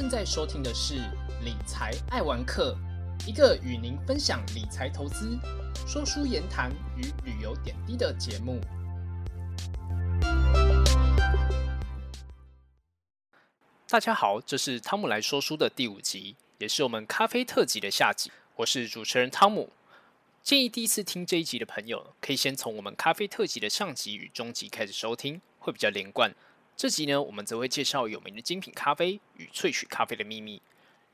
正在收听的是理财爱玩客，一个与您分享理财投资、说书言谈与旅游点滴的节目。大家好，这是汤姆来说书的第五集，也是我们咖啡特辑的下集。我是主持人汤姆。建议第一次听这一集的朋友，可以先从我们咖啡特辑的上集与中集开始收听，会比较连贯。这集呢，我们则会介绍有名的精品咖啡与萃取咖啡的秘密，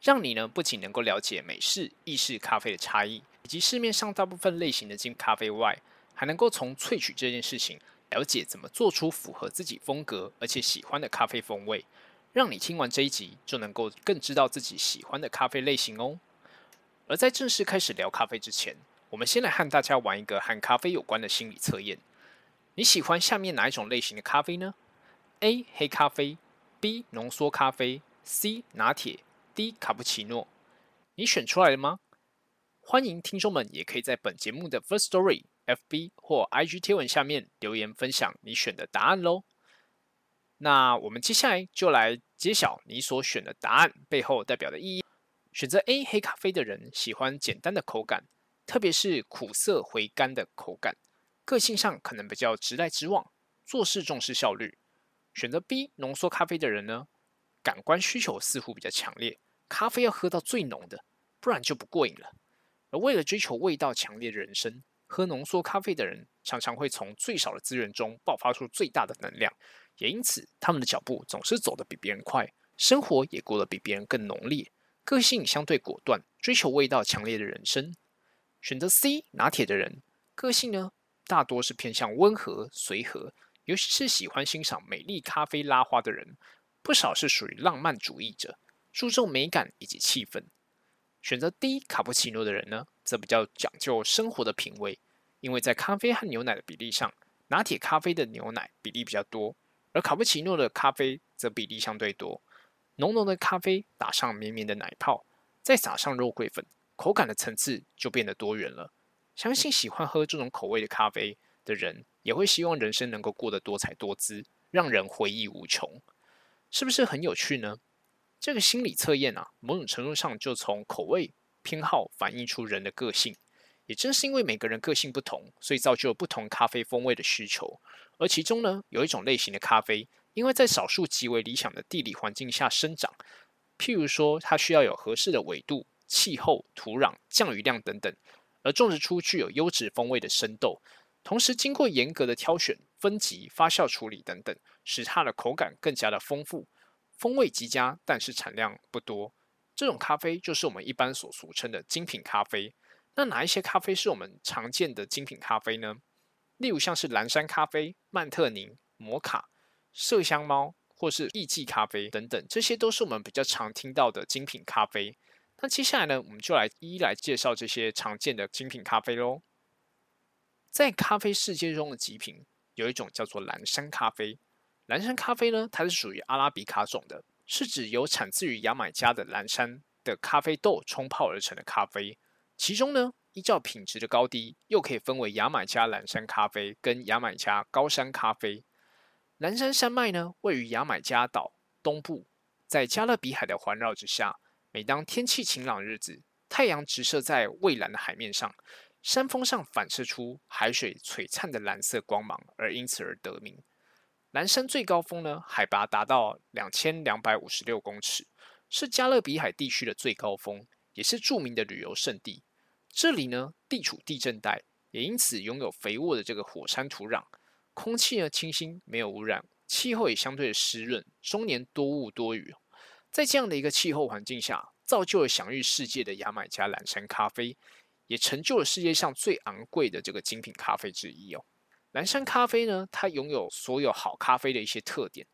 让你呢不仅能够了解美式、意式咖啡的差异，以及市面上大部分类型的精品咖啡外，还能够从萃取这件事情了解怎么做出符合自己风格而且喜欢的咖啡风味，让你听完这一集就能够更知道自己喜欢的咖啡类型哦。而在正式开始聊咖啡之前，我们先来和大家玩一个和咖啡有关的心理测验。你喜欢下面哪一种类型的咖啡呢？A 黑咖啡，B 浓缩咖啡，C 拿铁，D 卡布奇诺，你选出来了吗？欢迎听众们也可以在本节目的 First Story、FB 或 IG 贴文下面留言分享你选的答案喽。那我们接下来就来揭晓你所选的答案背后代表的意义。选择 A 黑咖啡的人喜欢简单的口感，特别是苦涩回甘的口感，个性上可能比较直来直往，做事重视效率。选择 B 浓缩咖啡的人呢，感官需求似乎比较强烈，咖啡要喝到最浓的，不然就不过瘾了。而为了追求味道强烈的人生，喝浓缩咖啡的人常常会从最少的资源中爆发出最大的能量，也因此他们的脚步总是走得比别人快，生活也过得比别人更浓烈，个性相对果断，追求味道强烈的人生。选择 C 拿铁的人，个性呢大多是偏向温和随和。尤其是喜欢欣赏美丽咖啡拉花的人，不少是属于浪漫主义者，注重美感以及气氛。选择 D 卡布奇诺的人呢，则比较讲究生活的品味，因为在咖啡和牛奶的比例上，拿铁咖啡的牛奶比例比较多，而卡布奇诺的咖啡则比例相对多。浓浓的咖啡打上绵绵的奶泡，再撒上肉桂粉，口感的层次就变得多元了。相信喜欢喝这种口味的咖啡的人。也会希望人生能够过得多彩多姿，让人回忆无穷，是不是很有趣呢？这个心理测验啊，某种程度上就从口味偏好反映出人的个性。也正是因为每个人个性不同，所以造就了不同咖啡风味的需求。而其中呢，有一种类型的咖啡，因为在少数极为理想的地理环境下生长，譬如说它需要有合适的纬度、气候、土壤、降雨量等等，而种植出具有优质风味的生豆。同时，经过严格的挑选、分级、发酵处理等等，使它的口感更加的丰富，风味极佳，但是产量不多。这种咖啡就是我们一般所俗称的精品咖啡。那哪一些咖啡是我们常见的精品咖啡呢？例如像是蓝山咖啡、曼特宁、摩卡、麝香猫，或是艺妓咖啡等等，这些都是我们比较常听到的精品咖啡。那接下来呢，我们就来一一来介绍这些常见的精品咖啡喽。在咖啡世界中的极品，有一种叫做蓝山咖啡。蓝山咖啡呢，它是属于阿拉比卡种的，是指由产自于牙买加的蓝山的咖啡豆冲泡而成的咖啡。其中呢，依照品质的高低，又可以分为牙买加蓝山咖啡跟牙买加高山咖啡。蓝山山脉呢，位于牙买加岛东部，在加勒比海的环绕之下。每当天气晴朗日子，太阳直射在蔚蓝的海面上。山峰上反射出海水璀璨的蓝色光芒，而因此而得名。蓝山最高峰呢，海拔达到两千两百五十六公尺，是加勒比海地区的最高峰，也是著名的旅游胜地。这里呢，地处地震带，也因此拥有肥沃的这个火山土壤，空气呢清新，没有污染，气候也相对的湿润，终年多雾多雨。在这样的一个气候环境下，造就了享誉世界的牙买加蓝山咖啡。也成就了世界上最昂贵的这个精品咖啡之一哦。蓝山咖啡呢，它拥有所有好咖啡的一些特点，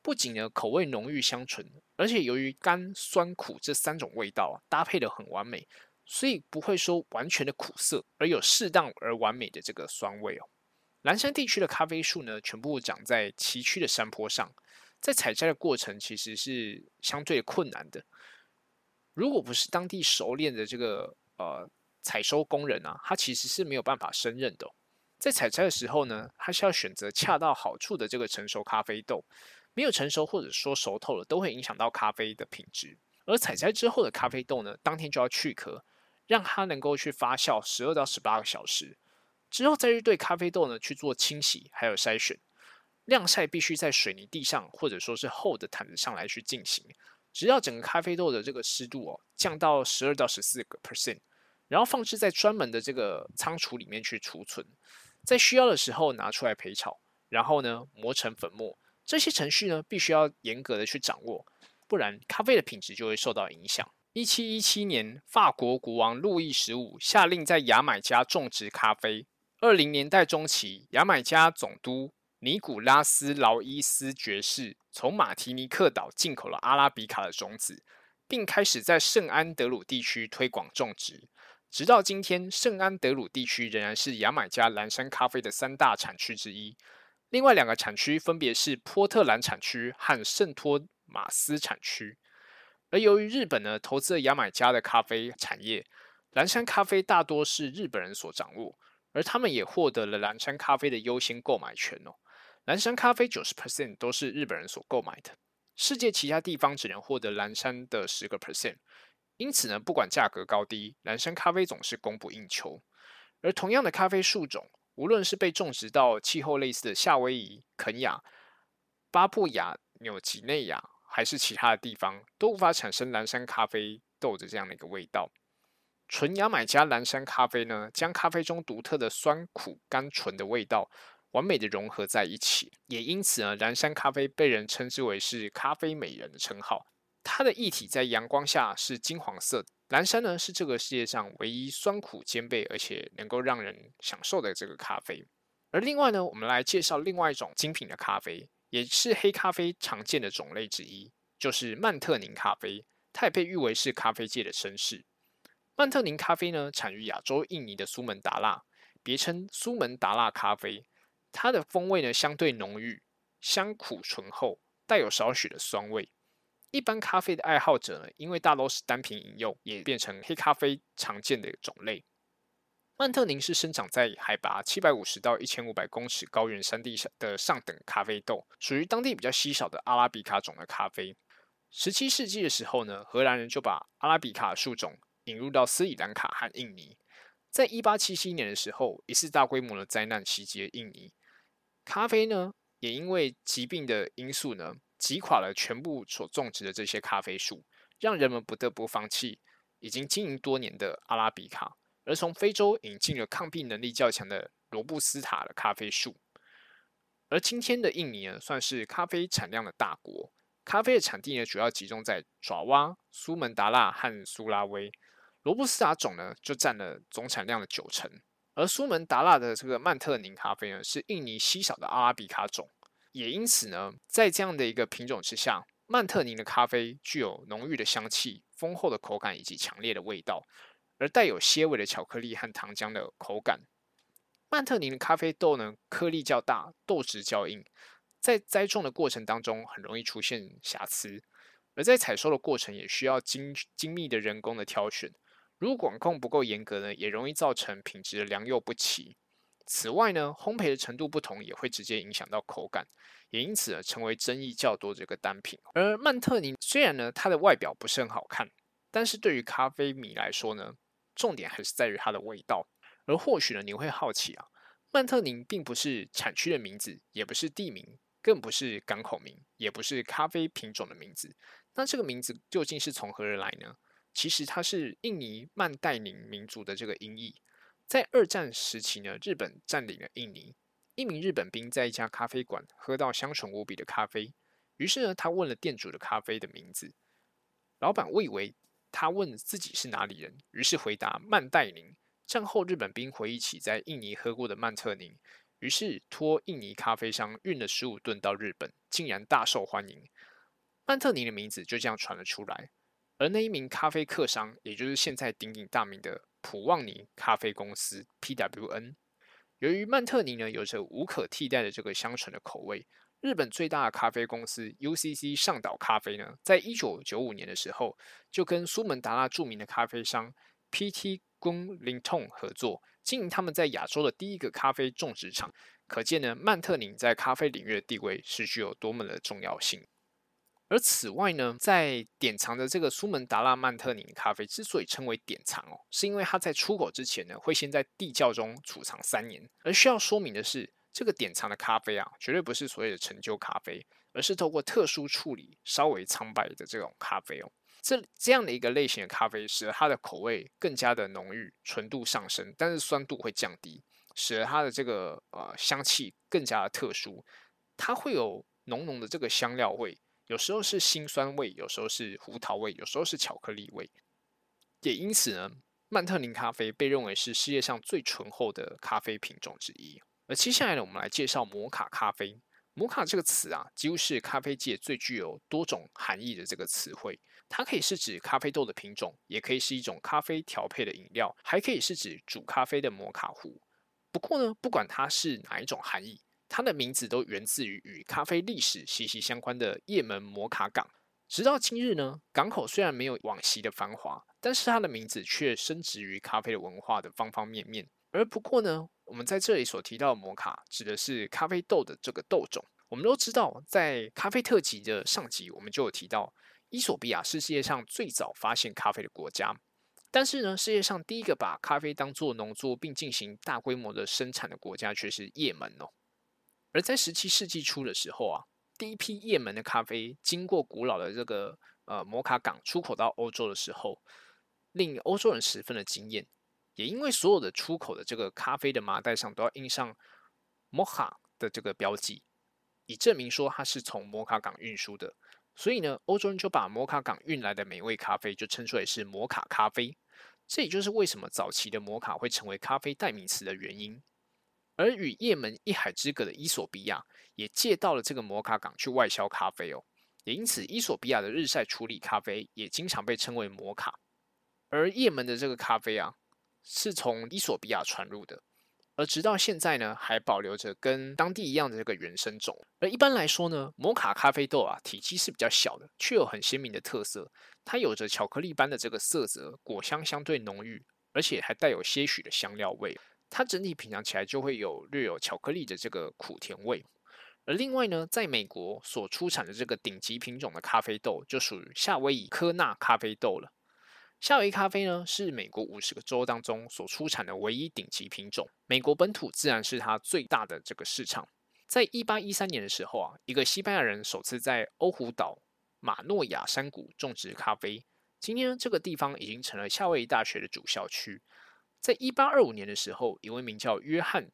不仅呢口味浓郁香醇，而且由于甘酸苦这三种味道啊搭配的很完美，所以不会说完全的苦涩，而有适当而完美的这个酸味哦。蓝山地区的咖啡树呢，全部长在崎岖的山坡上，在采摘的过程其实是相对困难的。如果不是当地熟练的这个呃。采收工人啊，他其实是没有办法胜任的。在采摘的时候呢，他是要选择恰到好处的这个成熟咖啡豆，没有成熟或者说熟透了，都会影响到咖啡的品质。而采摘之后的咖啡豆呢，当天就要去壳，让它能够去发酵十二到十八个小时，之后再去对咖啡豆呢去做清洗，还有筛选。晾晒必须在水泥地上或者说是厚的毯子上来去进行，直到整个咖啡豆的这个湿度哦降到十二到十四个 percent，然后放置在专门的这个仓储里面去储存，在需要的时候拿出来焙炒，然后呢磨成粉末。这些程序呢必须要严格的去掌握，不然咖啡的品质就会受到影响。一七一七年，法国国王路易十五下令在牙买加种植咖啡。二零年代中期，牙买加总督。尼古拉斯·劳伊斯爵士从马提尼克岛进口了阿拉比卡的种子，并开始在圣安德鲁地区推广种植。直到今天，圣安德鲁地区仍然是牙买加蓝山咖啡的三大产区之一。另外两个产区分别是波特兰产区和圣托马斯产区。而由于日本呢投资了牙买加的咖啡产业，蓝山咖啡大多是日本人所掌握，而他们也获得了蓝山咖啡的优先购买权哦。蓝山咖啡九十 percent 都是日本人所购买的，世界其他地方只能获得蓝山的十个 percent。因此呢，不管价格高低，蓝山咖啡总是供不应求。而同样的咖啡树种，无论是被种植到气候类似的夏威夷、肯亚、巴布亚纽几内亚，还是其他的地方，都无法产生蓝山咖啡豆的这样的一个味道。纯牙买加蓝山咖啡呢，将咖啡中独特的酸、苦、甘、醇的味道。完美的融合在一起，也因此呢，蓝山咖啡被人称之为是咖啡美人的称号。它的液体在阳光下是金黄色。蓝山呢是这个世界上唯一酸苦兼备，而且能够让人享受的这个咖啡。而另外呢，我们来介绍另外一种精品的咖啡，也是黑咖啡常见的种类之一，就是曼特宁咖啡。它也被誉为是咖啡界的绅士。曼特宁咖啡呢，产于亚洲印尼的苏门答腊，别称苏门答腊咖啡。它的风味呢相对浓郁，香苦醇厚，带有少许的酸味。一般咖啡的爱好者呢，因为大多是单品饮用，也变成黑咖啡常见的种类。曼特宁是生长在海拔七百五十到一千五百公尺高原山地上的上等咖啡豆，属于当地比较稀少的阿拉比卡种的咖啡。十七世纪的时候呢，荷兰人就把阿拉比卡树种引入到斯里兰卡和印尼。在一八七七年的时候，一次大规模的灾难袭击印尼。咖啡呢，也因为疾病的因素呢，击垮了全部所种植的这些咖啡树，让人们不得不放弃已经经营多年的阿拉比卡，而从非洲引进了抗病能力较强的罗布斯塔的咖啡树。而今天的印尼呢，算是咖啡产量的大国，咖啡的产地呢，主要集中在爪哇、苏门答腊和苏拉威，罗布斯塔种呢，就占了总产量的九成。而苏门答腊的这个曼特宁咖啡呢，是印尼稀少的阿拉比卡种，也因此呢，在这样的一个品种之下，曼特宁的咖啡具有浓郁的香气、丰厚的口感以及强烈的味道，而带有些微的巧克力和糖浆的口感。曼特宁的咖啡豆呢，颗粒较大，豆质较硬，在栽种的过程当中很容易出现瑕疵，而在采收的过程也需要精精密的人工的挑选。如果管控不够严格呢，也容易造成品质良莠不齐。此外呢，烘焙的程度不同，也会直接影响到口感，也因此呢，成为争议较多的这个单品。而曼特宁虽然呢，它的外表不是很好看，但是对于咖啡迷来说呢，重点还是在于它的味道。而或许呢，你会好奇啊，曼特宁并不是产区的名字，也不是地名，更不是港口名，也不是咖啡品种的名字。那这个名字究竟是从何而来呢？其实它是印尼曼代宁民族的这个音译。在二战时期呢，日本占领了印尼，一名日本兵在一家咖啡馆喝到香醇无比的咖啡，于是呢，他问了店主的咖啡的名字。老板误以为他问自己是哪里人，于是回答曼代宁。战后日本兵回忆起在印尼喝过的曼特宁，于是托印尼咖啡商运了十五吨到日本，竟然大受欢迎。曼特宁的名字就这样传了出来。而那一名咖啡客商，也就是现在鼎鼎大名的普旺尼咖啡公司 （PWN）。由于曼特宁呢有着无可替代的这个香醇的口味，日本最大的咖啡公司 UCC 上岛咖啡呢，在一九九五年的时候，就跟苏门答腊著名的咖啡商 PT 宫林通合作，经营他们在亚洲的第一个咖啡种植场。可见呢，曼特宁在咖啡领域的地位是具有多么的重要性。而此外呢，在典藏的这个苏门答腊曼特宁咖啡之所以称为典藏哦，是因为它在出口之前呢，会先在地窖中储藏三年。而需要说明的是，这个典藏的咖啡啊，绝对不是所谓的陈旧咖啡，而是透过特殊处理稍微苍白的这种咖啡哦。这这样的一个类型的咖啡，使得它的口味更加的浓郁，纯度上升，但是酸度会降低。使得它的这个呃香气更加的特殊，它会有浓浓的这个香料味，有时候是辛酸味，有时候是胡桃味，有时候是巧克力味。也因此呢，曼特宁咖啡被认为是世界上最醇厚的咖啡品种之一。而接下来呢，我们来介绍摩卡咖啡。摩卡这个词啊，几乎是咖啡界最具有多种含义的这个词汇。它可以是指咖啡豆的品种，也可以是一种咖啡调配的饮料，还可以是指煮咖啡的摩卡壶。不过呢，不管它是哪一种含义，它的名字都源自于与咖啡历史息息相关的也门摩卡港。直到今日呢，港口虽然没有往昔的繁华，但是它的名字却深植于咖啡的文化的方方面面。而不过呢，我们在这里所提到的摩卡，指的是咖啡豆的这个豆种。我们都知道，在咖啡特辑的上集，我们就有提到，伊索比亚是世界上最早发现咖啡的国家。但是呢，世界上第一个把咖啡当做农作并进行大规模的生产的国家却是也门哦。而在十七世纪初的时候啊，第一批也门的咖啡经过古老的这个呃摩卡港出口到欧洲的时候，令欧洲人十分的惊艳。也因为所有的出口的这个咖啡的麻袋上都要印上摩卡的这个标记，以证明说它是从摩卡港运输的，所以呢，欧洲人就把摩卡港运来的美味咖啡就称之为是摩卡咖啡。这也就是为什么早期的摩卡会成为咖啡代名词的原因。而与也门一海之隔的伊索比亚也借到了这个摩卡港去外销咖啡哦，也因此伊索比亚的日晒处理咖啡也经常被称为摩卡。而也门的这个咖啡啊，是从伊索比亚传入的。而直到现在呢，还保留着跟当地一样的这个原生种。而一般来说呢，摩卡咖啡豆啊，体积是比较小的，却有很鲜明的特色。它有着巧克力般的这个色泽，果香相对浓郁，而且还带有些许的香料味。它整体品尝起来就会有略有巧克力的这个苦甜味。而另外呢，在美国所出产的这个顶级品种的咖啡豆，就属于夏威夷科纳咖啡豆了。夏威夷咖啡呢，是美国五十个州当中所出产的唯一顶级品种。美国本土自然是它最大的这个市场。在一八一三年的时候啊，一个西班牙人首次在欧胡岛马诺亚山谷种植咖啡。今天，这个地方已经成了夏威夷大学的主校区。在一八二五年的时候，一位名叫约翰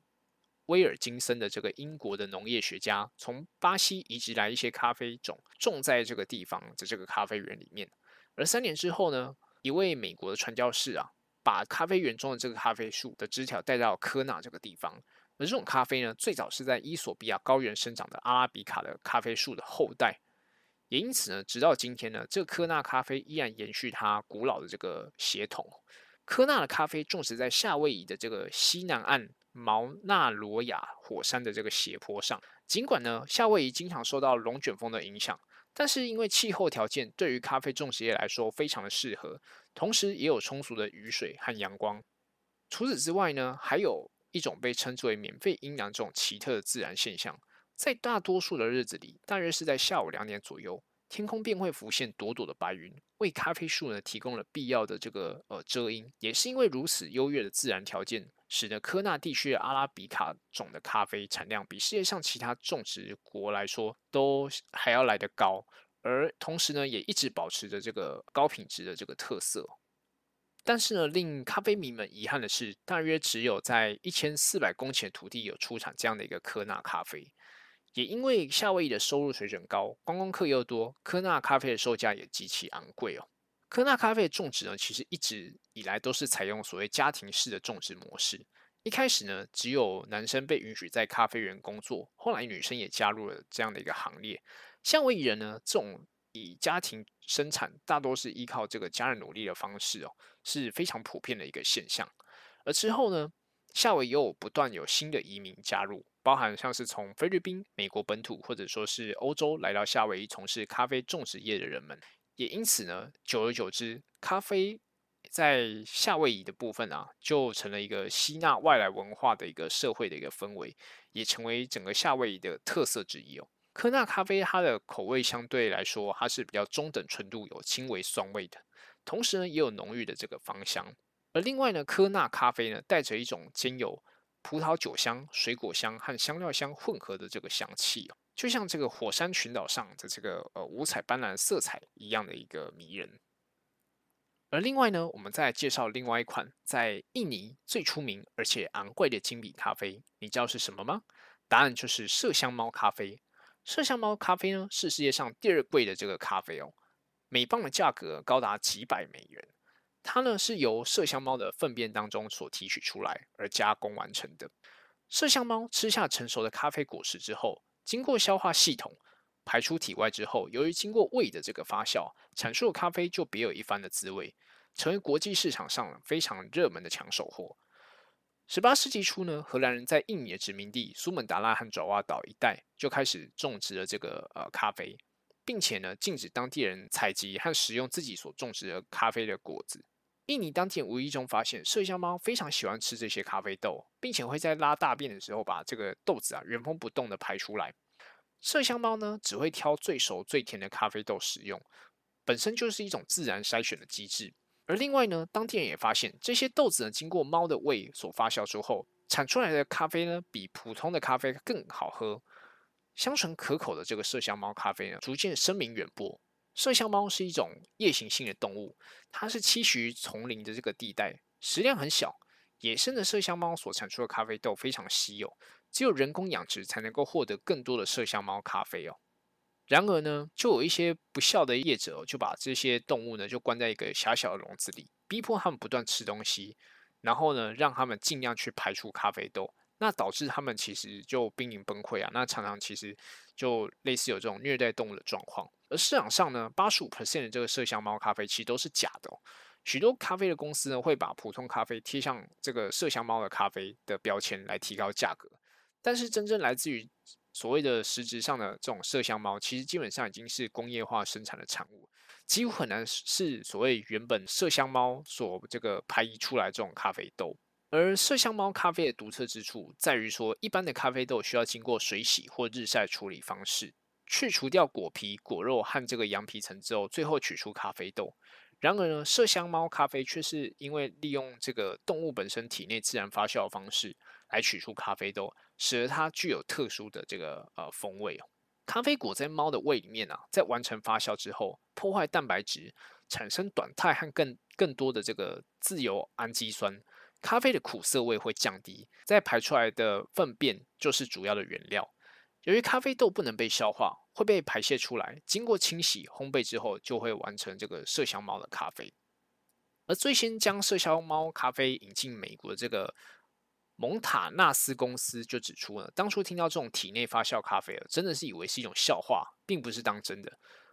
威尔金森的这个英国的农业学家，从巴西移植来一些咖啡种，种在这个地方的这个咖啡园里面。而三年之后呢？一位美国的传教士啊，把咖啡园中的这个咖啡树的枝条带到科纳这个地方。而这种咖啡呢，最早是在伊索比亚高原生长的阿拉比卡的咖啡树的后代。也因此呢，直到今天呢，这个科纳咖啡依然延续它古老的这个血统。科纳的咖啡种植在夏威夷的这个西南岸毛纳罗亚火山的这个斜坡上。尽管呢，夏威夷经常受到龙卷风的影响。但是因为气候条件对于咖啡种植业来说非常的适合，同时也有充足的雨水和阳光。除此之外呢，还有一种被称之为免费阴凉这种奇特的自然现象，在大多数的日子里，大约是在下午两点左右，天空便会浮现朵朵的白云，为咖啡树呢提供了必要的这个呃遮阴。也是因为如此优越的自然条件。使得科纳地区的阿拉比卡种的咖啡产量比世界上其他种植国来说都还要来得高，而同时呢，也一直保持着这个高品质的这个特色。但是呢，令咖啡迷们遗憾的是，大约只有在一千四百公顷土地有出产这样的一个科纳咖啡。也因为夏威夷的收入水准高，观光客又多，科纳咖啡的售价也极其昂贵哦。科纳咖啡的种植呢，其实一直以来都是采用所谓家庭式的种植模式。一开始呢，只有男生被允许在咖啡园工作，后来女生也加入了这样的一个行列。夏威夷人呢，这种以家庭生产，大多是依靠这个家人努力的方式哦，是非常普遍的一个现象。而之后呢，夏威夷又不断有新的移民加入，包含像是从菲律宾、美国本土或者说是欧洲来到夏威夷从事咖啡种植业的人们。也因此呢，久而久之，咖啡在夏威夷的部分啊，就成了一个吸纳外来文化的一个社会的一个氛围，也成为整个夏威夷的特色之一哦。科纳咖啡它的口味相对来说，它是比较中等纯度，有轻微酸味的，同时呢也有浓郁的这个芳香。而另外呢，科纳咖啡呢带着一种兼有葡萄酒香、水果香和香料香混合的这个香气，就像这个火山群岛上的这个呃五彩斑斓色彩一样的一个迷人。而另外呢，我们再介绍另外一款在印尼最出名而且昂贵的精品咖啡，你知道是什么吗？答案就是麝香猫咖啡。麝香猫咖啡呢是世界上第二贵的这个咖啡哦，每磅的价格高达几百美元。它呢是由麝香猫的粪便当中所提取出来而加工完成的。麝香猫吃下成熟的咖啡果实之后，经过消化系统排出体外之后，由于经过胃的这个发酵，产出的咖啡就别有一番的滋味。成为国际市场上非常热门的抢手货。十八世纪初呢，荷兰人在印尼的殖民地苏门答腊和爪哇岛一带就开始种植了这个呃咖啡，并且呢禁止当地人采集和食用自己所种植的咖啡的果子。印尼当地人无意中发现麝香猫非常喜欢吃这些咖啡豆，并且会在拉大便的时候把这个豆子啊原封不动的排出来。麝香猫呢只会挑最熟最甜的咖啡豆食用，本身就是一种自然筛选的机制。而另外呢，当地人也发现，这些豆子呢，经过猫的胃所发酵之后，产出来的咖啡呢，比普通的咖啡更好喝。香醇可口的这个麝香猫咖啡呢，逐渐声名远播。麝香猫是一种夜行性的动物，它是栖息于丛林的这个地带，食量很小。野生的麝香猫所产出的咖啡豆非常稀有，只有人工养殖才能够获得更多的麝香猫咖啡哦。然而呢，就有一些不孝的业者，就把这些动物呢，就关在一个狭小的笼子里，逼迫他们不断吃东西，然后呢，让他们尽量去排出咖啡豆，那导致他们其实就濒临崩溃啊。那常常其实就类似有这种虐待动物的状况。而市场上呢，八十五 percent 的这个麝香猫咖啡其实都是假的，许多咖啡的公司呢，会把普通咖啡贴上这个麝香猫的咖啡的标签来提高价格，但是真正来自于所谓的实质上的这种麝香猫，其实基本上已经是工业化生产的产物，几乎很难是所谓原本麝香猫所这个排遗出来这种咖啡豆。而麝香猫咖啡的独特之处在于说，一般的咖啡豆需要经过水洗或日晒处理方式，去除掉果皮、果肉和这个羊皮层之后，最后取出咖啡豆。然而呢，麝香猫咖啡却是因为利用这个动物本身体内自然发酵方式来取出咖啡豆。使得它具有特殊的这个呃风味哦。咖啡果在猫的胃里面啊，在完成发酵之后，破坏蛋白质，产生短肽和更更多的这个自由氨基酸，咖啡的苦涩味会降低，再排出来的粪便就是主要的原料。由于咖啡豆不能被消化，会被排泄出来，经过清洗烘焙之后，就会完成这个麝香猫的咖啡。而最先将麝香猫咖啡引进美国的这个。蒙塔纳斯公司就指出呢，当初听到这种体内发酵咖啡，真的是以为是一种笑话，并不是当真的。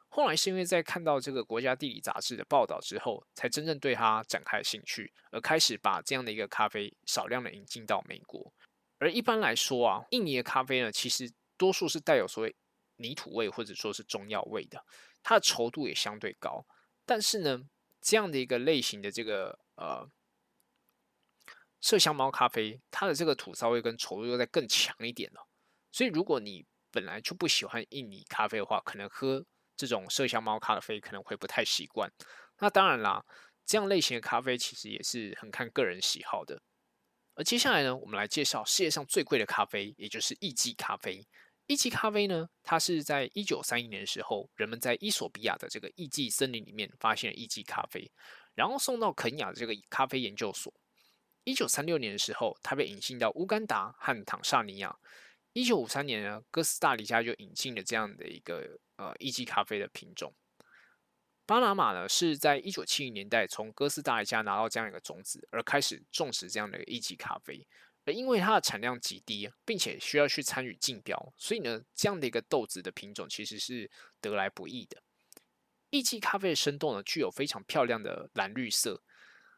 后来是因为在看到这个国家地理杂志的报道之后，才真正对它展开兴趣，而开始把这样的一个咖啡少量的引进到美国。而一般来说啊，印尼的咖啡呢，其实多数是带有所谓泥土味或者说是中药味的，它的稠度也相对高。但是呢，这样的一个类型的这个呃。麝香猫咖啡，它的这个土骚味跟稠度又再更强一点了，所以如果你本来就不喜欢印尼咖啡的话，可能喝这种麝香猫咖啡可能会不太习惯。那当然啦，这样类型的咖啡其实也是很看个人喜好的。而接下来呢，我们来介绍世界上最贵的咖啡，也就是艺妓咖啡。艺妓咖啡呢，它是在一九三一年的时候，人们在伊索比亚的这个艺妓森林里面发现了艺妓咖啡，然后送到肯雅的这个咖啡研究所。一九三六年的时候，它被引进到乌干达和坦萨尼亚。一九五三年呢，哥斯达黎加就引进了这样的一个呃一级咖啡的品种。巴拿马呢是在一九七零年代从哥斯达黎加拿到这样一个种子，而开始种植这样的一级咖啡。而因为它的产量极低，并且需要去参与竞标，所以呢，这样的一个豆子的品种其实是得来不易的。一级咖啡的生豆呢，具有非常漂亮的蓝绿色。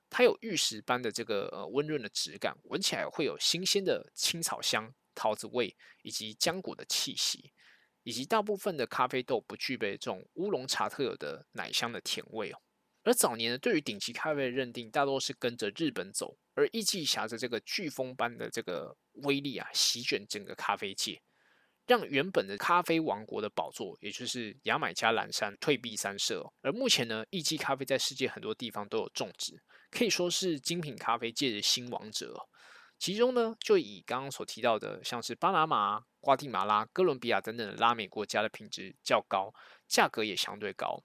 它有玉石般的这个呃温润的质感，闻起来会有新鲜的青草香、桃子味以及浆果的气息，以及大部分的咖啡豆不具备这种乌龙茶特有的奶香的甜味哦。而早年呢，对于顶级咖啡的认定，大多是跟着日本走，而艺伎挟着这个飓风般的这个威力啊，席卷整个咖啡界，让原本的咖啡王国的宝座，也就是牙买加蓝山退避三舍。而目前呢，艺伎咖啡在世界很多地方都有种植，可以说是精品咖啡界的新王者。其中呢，就以刚刚所提到的，像是巴拿马、瓜地马拉、哥伦比亚等等的拉美国家的品质较高，价格也相对高。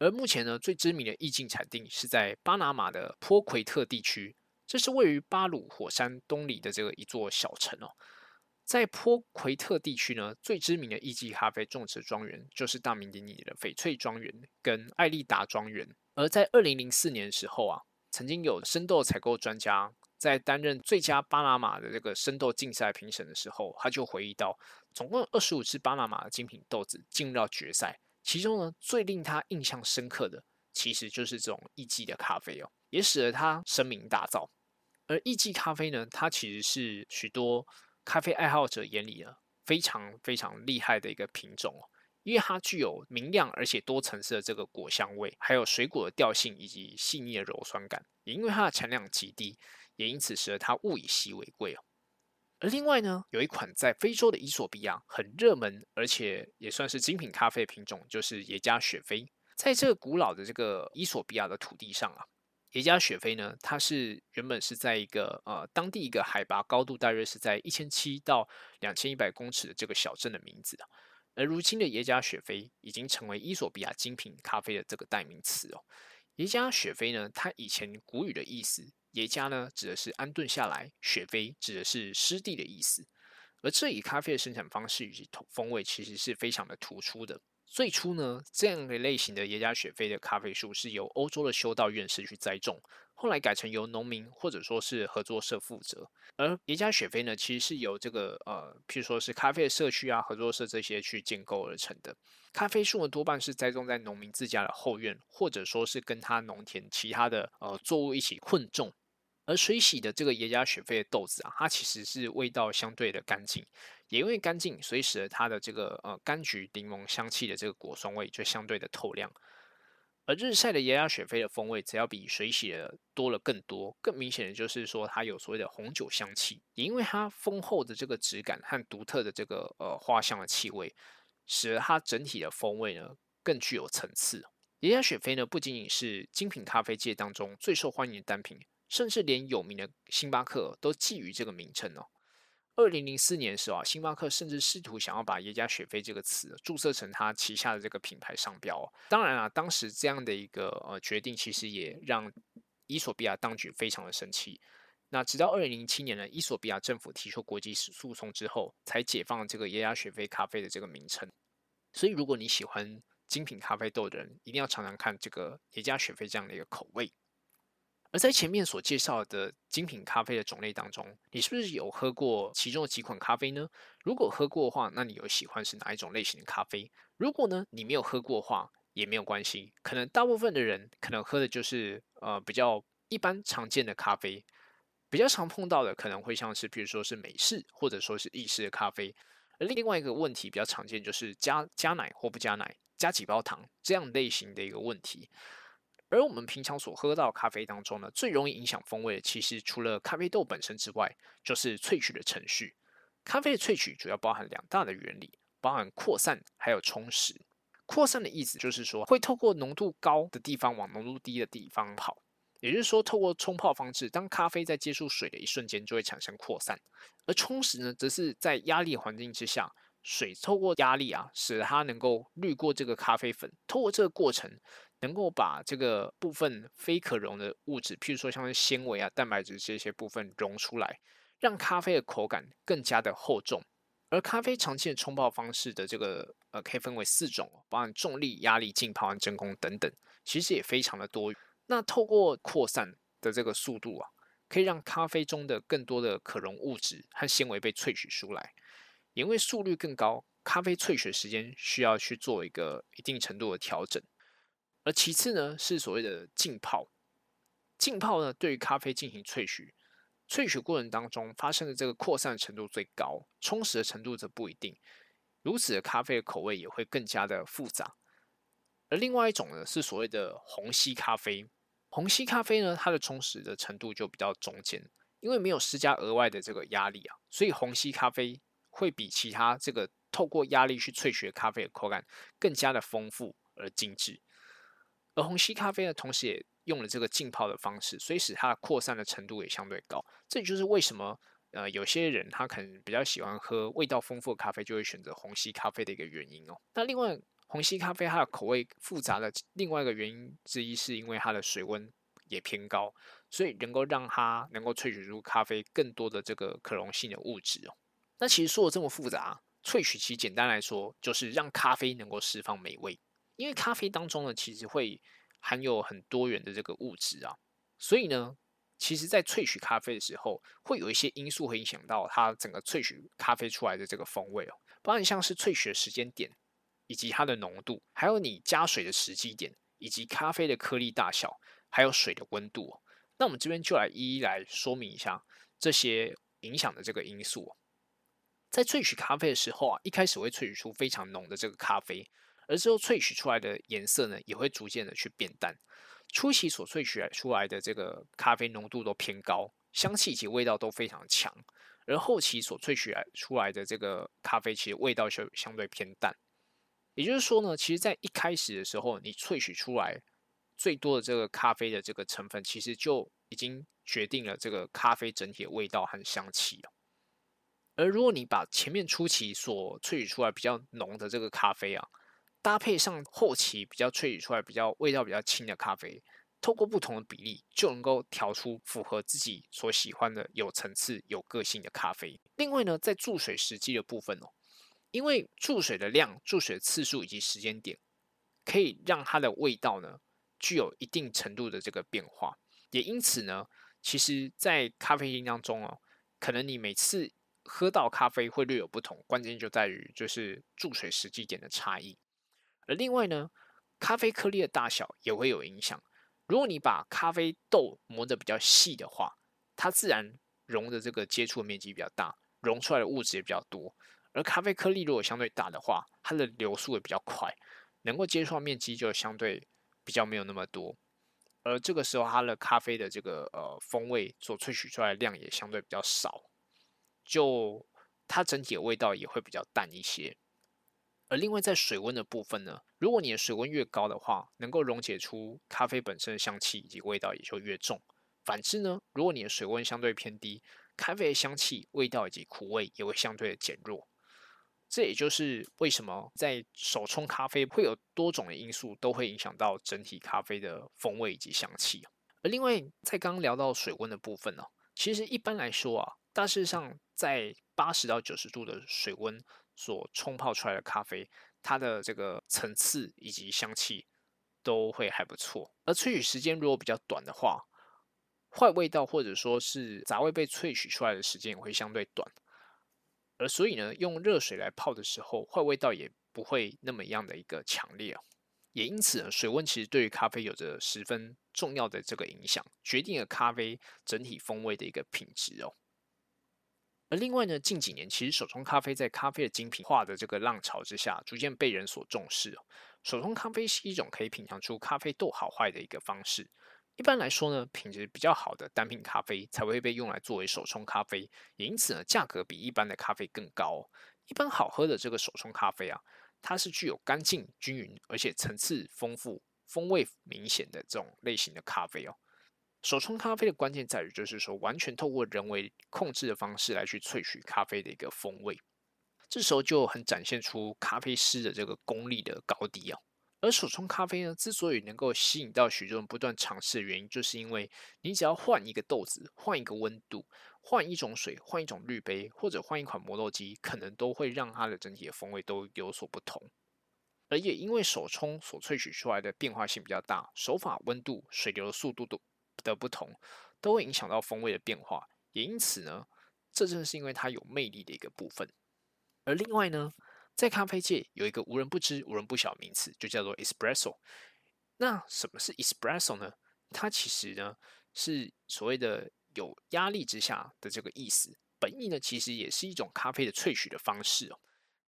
而目前呢，最知名的意境产地是在巴拿马的坡奎特地区，这是位于巴鲁火山东里的这个一座小城哦。在坡奎特地区呢，最知名的意境咖啡种植庄园就是大名鼎鼎的翡翠庄园跟艾丽达庄园。而在二零零四年的时候啊，曾经有生豆采购专家在担任最佳巴拿马的这个生豆竞赛评审的时候，他就回忆到，总共二十五只巴拿马的精品豆子进入到决赛。其中呢，最令他印象深刻的，其实就是这种意季的咖啡哦，也使得他声名大噪。而意季咖啡呢，它其实是许多咖啡爱好者眼里呢非常非常厉害的一个品种哦，因为它具有明亮而且多层次的这个果香味，还有水果的调性以及细腻的柔酸感。也因为它的产量极低，也因此使得它物以稀为贵哦。而另外呢，有一款在非洲的伊索比亚很热门，而且也算是精品咖啡品种，就是耶加雪菲。在这个古老的这个伊索比亚的土地上啊，耶加雪菲呢，它是原本是在一个呃当地一个海拔高度大约是在一千七到两千一百公尺的这个小镇的名字啊而如今的耶加雪菲已经成为伊索比亚精品咖啡的这个代名词哦。耶加雪菲呢，它以前古语的意思。耶加呢，指的是安顿下来；雪菲指的是湿地的意思。而这一咖啡的生产方式以及风味，其实是非常的突出的。最初呢，这样的类型的耶加雪菲的咖啡树是由欧洲的修道院士去栽种，后来改成由农民或者说是合作社负责。而耶加雪菲呢，其实是由这个呃，譬如说是咖啡的社区啊、合作社这些去建构而成的。咖啡树呢，多半是栽种在农民自家的后院，或者说是跟他农田其他的呃作物一起混种。而水洗的这个耶加雪菲的豆子啊，它其实是味道相对的干净，也因为干净，所以使得它的这个呃柑橘、柠檬香气的这个果酸味就相对的透亮。而日晒的耶加雪菲的风味，则要比水洗的多了更多，更明显的就是说它有所谓的红酒香气，也因为它丰厚的这个质感和独特的这个呃花香的气味，使得它整体的风味呢更具有层次。耶加雪菲呢，不仅仅是精品咖啡界当中最受欢迎的单品。甚至连有名的星巴克都觊觎这个名称哦。二零零四年的时候啊，星巴克甚至试图想要把耶加雪菲这个词注册成它旗下的这个品牌商标。当然啊，当时这样的一个呃决定，其实也让伊索比亚当局非常的生气。那直到二零零七年呢，伊索比亚政府提出国际诉讼之后，才解放这个耶加雪菲咖啡的这个名称。所以，如果你喜欢精品咖啡豆的人，一定要尝尝看这个耶加雪菲这样的一个口味。而在前面所介绍的精品咖啡的种类当中，你是不是有喝过其中的几款咖啡呢？如果喝过的话，那你有喜欢是哪一种类型的咖啡？如果呢你没有喝过的话，也没有关系。可能大部分的人可能喝的就是呃比较一般常见的咖啡，比较常碰到的可能会像是比如说是美式或者说是意式的咖啡。而另外一个问题比较常见就是加加奶或不加奶，加几包糖这样类型的一个问题。而我们平常所喝到咖啡当中呢，最容易影响风味的，其实除了咖啡豆本身之外，就是萃取的程序。咖啡的萃取主要包含两大的原理，包含扩散还有充实。扩散的意思就是说，会透过浓度高的地方往浓度低的地方跑，也就是说，透过冲泡方式，当咖啡在接触水的一瞬间，就会产生扩散。而充实呢，则是在压力环境之下，水透过压力啊，使得它能够滤过这个咖啡粉，透过这个过程。能够把这个部分非可溶的物质，譬如说像是纤维啊、蛋白质这些部分溶出来，让咖啡的口感更加的厚重。而咖啡常见的冲泡方式的这个呃，可以分为四种，包含重力、压力、浸泡真空等等，其实也非常的多。那透过扩散的这个速度啊，可以让咖啡中的更多的可溶物质和纤维被萃取出来。因为速率更高，咖啡萃取时间需要去做一个一定程度的调整。而其次呢，是所谓的浸泡。浸泡呢，对于咖啡进行萃取，萃取过程当中发生的这个扩散程度最高，充实的程度则不一定。如此的咖啡的口味也会更加的复杂。而另外一种呢是所谓的虹吸咖啡。虹吸咖啡呢，它的充实的程度就比较中间，因为没有施加额外的这个压力啊，所以虹吸咖啡会比其他这个透过压力去萃取的咖啡的口感更加的丰富而精致。而虹吸咖啡呢，同时也用了这个浸泡的方式，所以使它的扩散的程度也相对高。这也就是为什么呃有些人他可能比较喜欢喝味道丰富的咖啡，就会选择虹吸咖啡的一个原因哦。那另外，虹吸咖啡它的口味复杂的另外一个原因之一，是因为它的水温也偏高，所以能够让它能够萃取出咖啡更多的这个可溶性的物质哦。那其实说的这么复杂，萃取其实简单来说就是让咖啡能够释放美味。因为咖啡当中呢，其实会含有很多元的这个物质啊，所以呢，其实在萃取咖啡的时候，会有一些因素会影响到它整个萃取咖啡出来的这个风味哦，包含像是萃取的时间点。以及它的浓度，还有你加水的时机点，以及咖啡的颗粒大小，还有水的温度。那我们这边就来一一来说明一下这些影响的这个因素。哦在萃取咖啡的时候啊，一开始会萃取出非常浓的这个咖啡，而之后萃取出来的颜色呢，也会逐渐的去变淡。初期所萃取出来的这个咖啡浓度都偏高，香气及味道都非常强，而后期所萃取出来的这个咖啡，其实味道就相对偏淡。也就是说呢，其实，在一开始的时候，你萃取出来最多的这个咖啡的这个成分，其实就已经决定了这个咖啡整体的味道和香气了。而如果你把前面初期所萃取出来比较浓的这个咖啡啊，搭配上后期比较萃取出来比较味道比较轻的咖啡，透过不同的比例，就能够调出符合自己所喜欢的有层次、有个性的咖啡。另外呢，在注水时机的部分哦。因为注水的量、注水的次数以及时间点，可以让它的味道呢具有一定程度的这个变化。也因此呢，其实，在咖啡因当中哦，可能你每次喝到咖啡会略有不同。关键就在于就是注水时机点的差异。而另外呢，咖啡颗粒的大小也会有影响。如果你把咖啡豆磨得比较细的话，它自然溶的这个接触面积比较大，溶出来的物质也比较多。而咖啡颗粒如果相对大的话，它的流速也比较快，能够接触面积就相对比较没有那么多。而这个时候，它的咖啡的这个呃风味所萃取出来的量也相对比较少，就它整体的味道也会比较淡一些。而另外在水温的部分呢，如果你的水温越高的话，能够溶解出咖啡本身的香气以及味道也就越重。反之呢，如果你的水温相对偏低，咖啡的香气、味道以及苦味也会相对的减弱。这也就是为什么在手冲咖啡会有多种的因素都会影响到整体咖啡的风味以及香气。而另外，在刚刚聊到水温的部分呢，其实一般来说啊，大致上在八十到九十度的水温所冲泡出来的咖啡，它的这个层次以及香气都会还不错。而萃取时间如果比较短的话，坏味道或者说是杂味被萃取出来的时间也会相对短。而所以呢，用热水来泡的时候，坏味道也不会那么样的一个强烈哦。也因此呢，水温其实对于咖啡有着十分重要的这个影响，决定了咖啡整体风味的一个品质哦。而另外呢，近几年其实手冲咖啡在咖啡的精品化的这个浪潮之下，逐渐被人所重视。手冲咖啡是一种可以品尝出咖啡豆好坏的一个方式。一般来说呢，品质比较好的单品咖啡才会被用来作为手冲咖啡，因此呢，价格比一般的咖啡更高。一般好喝的这个手冲咖啡啊，它是具有干净、均匀，而且层次丰富、风味明显的这种类型的咖啡哦。手冲咖啡的关键在于，就是说完全透过人为控制的方式来去萃取咖啡的一个风味，这时候就很展现出咖啡师的这个功力的高低啊。而手冲咖啡呢，之所以能够吸引到许多人不断尝试的原因，就是因为你只要换一个豆子、换一个温度、换一种水、换一种滤杯，或者换一款磨豆机，可能都会让它的整体的风味都有所不同。而也因为手冲所萃取出来的变化性比较大，手法、温度、水流的速度都的不同，都会影响到风味的变化。也因此呢，这正是因为它有魅力的一个部分。而另外呢，在咖啡界有一个无人不知、无人不晓的名词，就叫做 espresso。那什么是 espresso 呢？它其实呢是所谓的有压力之下的这个意思。本意呢其实也是一种咖啡的萃取的方式哦。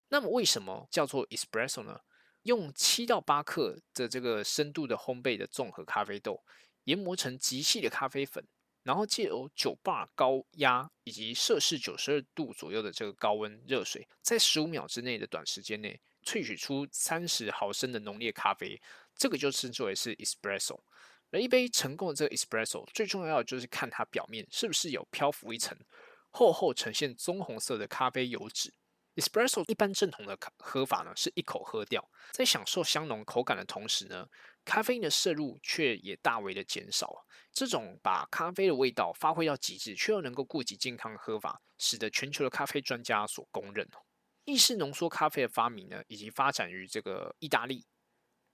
那么为什么叫做 espresso 呢？用七到八克的这个深度的烘焙的综合咖啡豆，研磨成极细的咖啡粉，然后借由酒吧高压以及摄氏九十二度左右的这个高温热水，在十五秒之内的短时间内萃取出三十毫升的浓烈咖啡，这个就称之为是 espresso。而一杯成功的这个 espresso，最重要的就是看它表面是不是有漂浮一层厚厚呈现棕红色的咖啡油脂。Espresso 一般正统的喝法呢，是一口喝掉，在享受香浓口感的同时呢，咖啡因的摄入却也大为的减少。这种把咖啡的味道发挥到极致，却又能够顾及健康的喝法，使得全球的咖啡专家所公认。意式浓缩咖啡的发明呢，以及发展于这个意大利，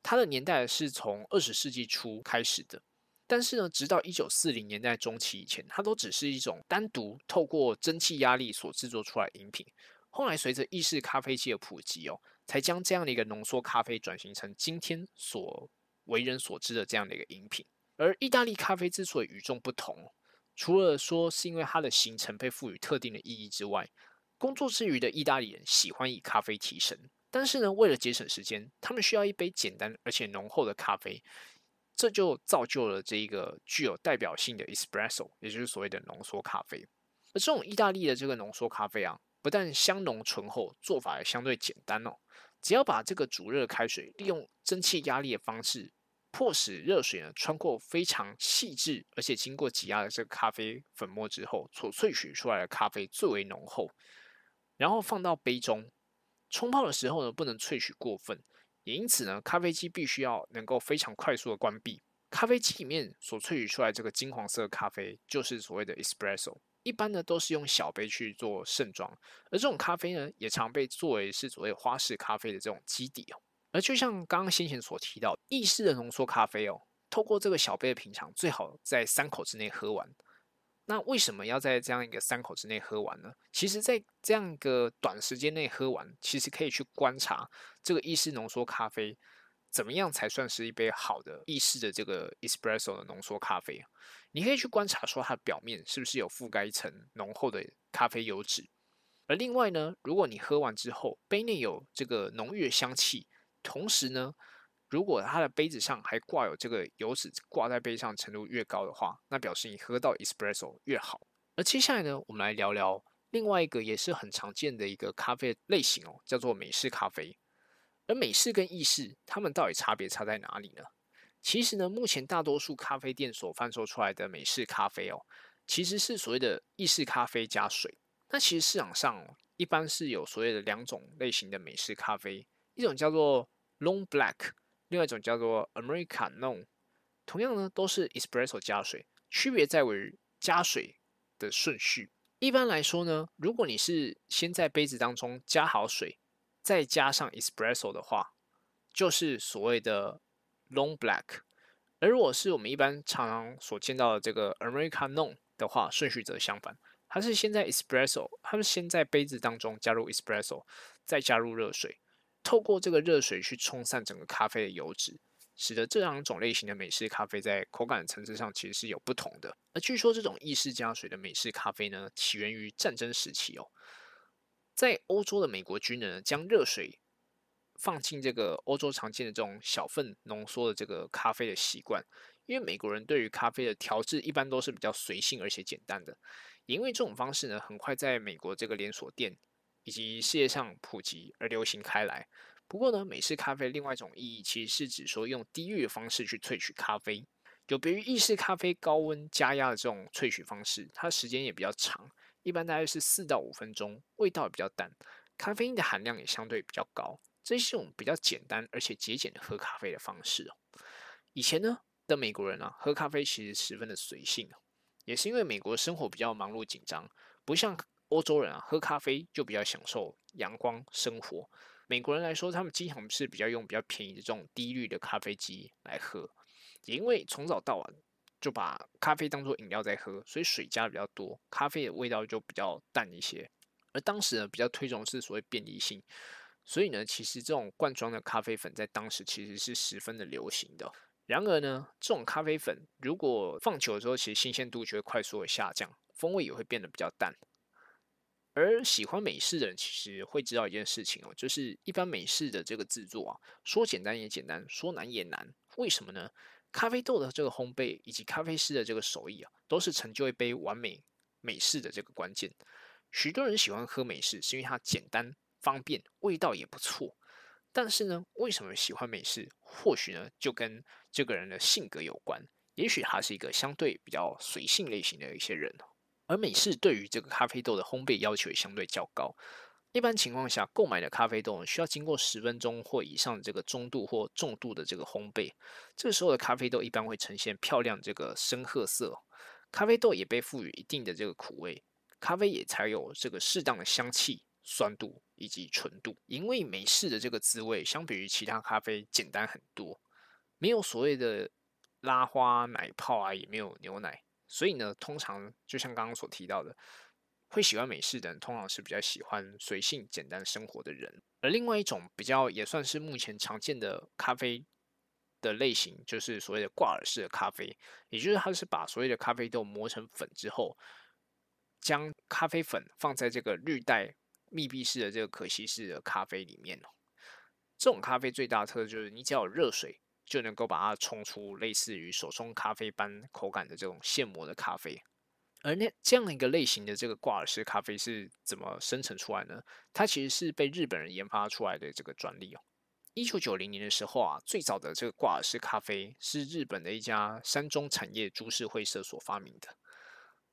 它的年代是从二十世纪初开始的。但是呢，直到一九四零年代中期以前，它都只是一种单独透过蒸汽压力所制作出来的饮品。后来，随着意式咖啡机的普及哦，才将这样的一个浓缩咖啡转型成今天所为人所知的这样的一个饮品。而意大利咖啡之所以与众不同，除了说是因为它的形成被赋予特定的意义之外，工作之余的意大利人喜欢以咖啡提神。但是呢，为了节省时间，他们需要一杯简单而且浓厚的咖啡，这就造就了这一个具有代表性的 espresso，也就是所谓的浓缩咖啡。而这种意大利的这个浓缩咖啡啊。不但香浓醇厚，做法也相对简单哦。只要把这个煮热开水，利用蒸汽压力的方式，迫使热水呢穿过非常细致而且经过挤压的这个咖啡粉末之后，所萃取出来的咖啡最为浓厚。然后放到杯中冲泡的时候呢，不能萃取过分，也因此呢，咖啡机必须要能够非常快速的关闭。咖啡机里面所萃取出来这个金黄色咖啡，就是所谓的 espresso。一般呢都是用小杯去做盛装，而这种咖啡呢也常被作为是所谓花式咖啡的这种基底哦。而就像刚刚先前所提到，意式的浓缩咖啡哦，透过这个小杯的品尝，最好在三口之内喝完。那为什么要在这样一个三口之内喝完呢？其实，在这样一个短时间内喝完，其实可以去观察这个意式浓缩咖啡怎么样才算是一杯好的意式的这个 espresso 的浓缩咖啡。你可以去观察说它表面是不是有覆盖一层浓厚的咖啡油脂，而另外呢，如果你喝完之后杯内有这个浓郁的香气，同时呢，如果它的杯子上还挂有这个油脂挂在杯上程度越高的话，那表示你喝到 espresso 越好。而接下来呢，我们来聊聊另外一个也是很常见的一个咖啡类型哦，叫做美式咖啡。而美式跟意式，它们到底差别差在哪里呢？其实呢，目前大多数咖啡店所贩售出来的美式咖啡哦，其实是所谓的意式咖啡加水。那其实市场上一般是有所谓的两种类型的美式咖啡，一种叫做 Long Black，另外一种叫做 Americano。同样呢，都是 Espresso 加水，区别在于加水的顺序。一般来说呢，如果你是先在杯子当中加好水，再加上 Espresso 的话，就是所谓的。Long Black，而如果是我们一般常常所见到的这个 Americano 的话，顺序则相反，它是先在 Espresso，它是先在杯子当中加入 Espresso，再加入热水，透过这个热水去冲散整个咖啡的油脂，使得这两种类型的美式咖啡在口感层次上其实是有不同的。而据说这种意式加水的美式咖啡呢，起源于战争时期哦，在欧洲的美国军人将热水。放进这个欧洲常见的这种小份浓缩的这个咖啡的习惯，因为美国人对于咖啡的调制一般都是比较随性而且简单的，因为这种方式呢，很快在美国这个连锁店以及世界上普及而流行开来。不过呢，美式咖啡另外一种意义其实是指说用低滤的方式去萃取咖啡，有别于意式咖啡高温加压的这种萃取方式，它时间也比较长，一般大概是四到五分钟，味道也比较淡，咖啡因的含量也相对比较高。这是一种比较简单而且节俭的喝咖啡的方式哦。以前呢的美国人啊，喝咖啡其实十分的随性也是因为美国生活比较忙碌紧张，不像欧洲人啊，喝咖啡就比较享受阳光生活。美国人来说，他们经常是比较用比较便宜的这种低滤的咖啡机来喝，也因为从早到晚就把咖啡当做饮料在喝，所以水加的比较多，咖啡的味道就比较淡一些。而当时呢，比较推崇是所谓便利性。所以呢，其实这种罐装的咖啡粉在当时其实是十分的流行的。然而呢，这种咖啡粉如果放久了之后，其实新鲜度就会快速的下降，风味也会变得比较淡。而喜欢美式的人其实会知道一件事情哦，就是一般美式的这个制作啊，说简单也简单，说难也难。为什么呢？咖啡豆的这个烘焙以及咖啡师的这个手艺啊，都是成就一杯完美美式的这个关键。许多人喜欢喝美式，是因为它简单、方便，味道也不错。但是呢，为什么喜欢美式？或许呢，就跟这个人的性格有关。也许他是一个相对比较随性类型的一些人。而美式对于这个咖啡豆的烘焙要求也相对较高。一般情况下，购买的咖啡豆需要经过十分钟或以上这个中度或重度的这个烘焙。这个时候的咖啡豆一般会呈现漂亮这个深褐色。咖啡豆也被赋予一定的这个苦味，咖啡也才有这个适当的香气、酸度以及纯度。因为美式的这个滋味相比于其他咖啡简单很多，没有所谓的拉花、奶泡啊，也没有牛奶。所以呢，通常就像刚刚所提到的，会喜欢美式的人，通常是比较喜欢随性简单生活的人。而另外一种比较也算是目前常见的咖啡的类型，就是所谓的挂耳式的咖啡，也就是它是把所谓的咖啡豆磨成粉之后，将咖啡粉放在这个滤袋密闭式的这个可吸式的咖啡里面。这种咖啡最大的特色就是，你只要有热水。就能够把它冲出类似于手冲咖啡般口感的这种现磨的咖啡，而那这样一个类型的这个挂耳式咖啡是怎么生成出来呢？它其实是被日本人研发出来的这个专利哦。一九九零年的时候啊，最早的这个挂耳式咖啡是日本的一家山中产业株式会社所发明的，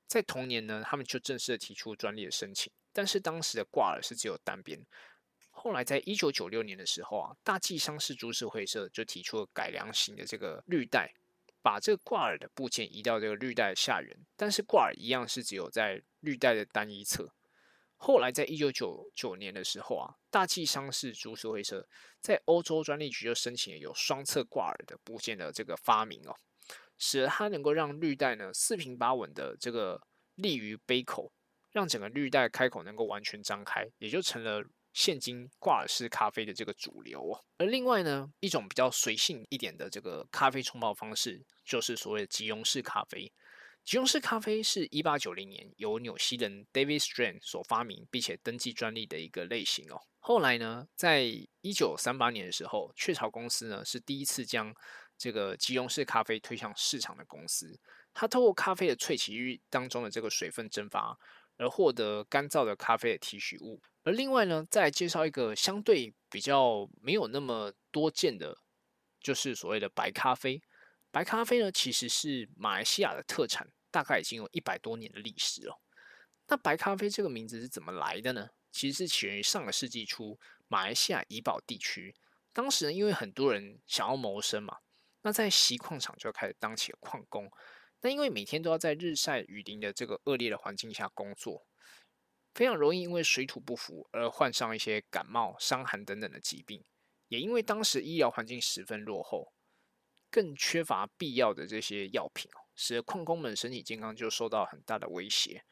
在同年呢，他们就正式的提出专利的申请，但是当时的挂耳是只有单边。后来，在一九九六年的时候啊，大纪商事株式会社就提出了改良型的这个滤带，把这个挂耳的部件移到这个绿带的下缘，但是挂耳一样是只有在绿带的单一侧。后来，在一九九九年的时候啊，大纪商事株式会社在欧洲专利局就申请了有双侧挂耳的部件的这个发明哦，使得它能够让绿带呢四平八稳的这个立于杯口，让整个绿带开口能够完全张开，也就成了。现今挂耳式咖啡的这个主流哦，而另外呢，一种比较随性一点的这个咖啡冲泡方式，就是所谓的即溶式咖啡。即溶式咖啡是一八九零年由纽西人 David Strand 所发明并且登记专利的一个类型哦。后来呢，在一九三八年的时候，雀巢公司呢是第一次将这个即溶式咖啡推向市场的公司。它透过咖啡的萃取当中的这个水分蒸发。而获得干燥的咖啡的提取物。而另外呢，再介绍一个相对比较没有那么多见的，就是所谓的白咖啡。白咖啡呢，其实是马来西亚的特产，大概已经有一百多年的历史了。那白咖啡这个名字是怎么来的呢？其实是起源于上个世纪初马来西亚怡保地区。当时呢，因为很多人想要谋生嘛，那在锡矿厂就开始当起了矿工。那因为每天都要在日晒雨淋的这个恶劣的环境下工作，非常容易因为水土不服而患上一些感冒、伤寒等等的疾病。也因为当时医疗环境十分落后，更缺乏必要的这些药品，使得矿工们身体健康就受到很大的威胁。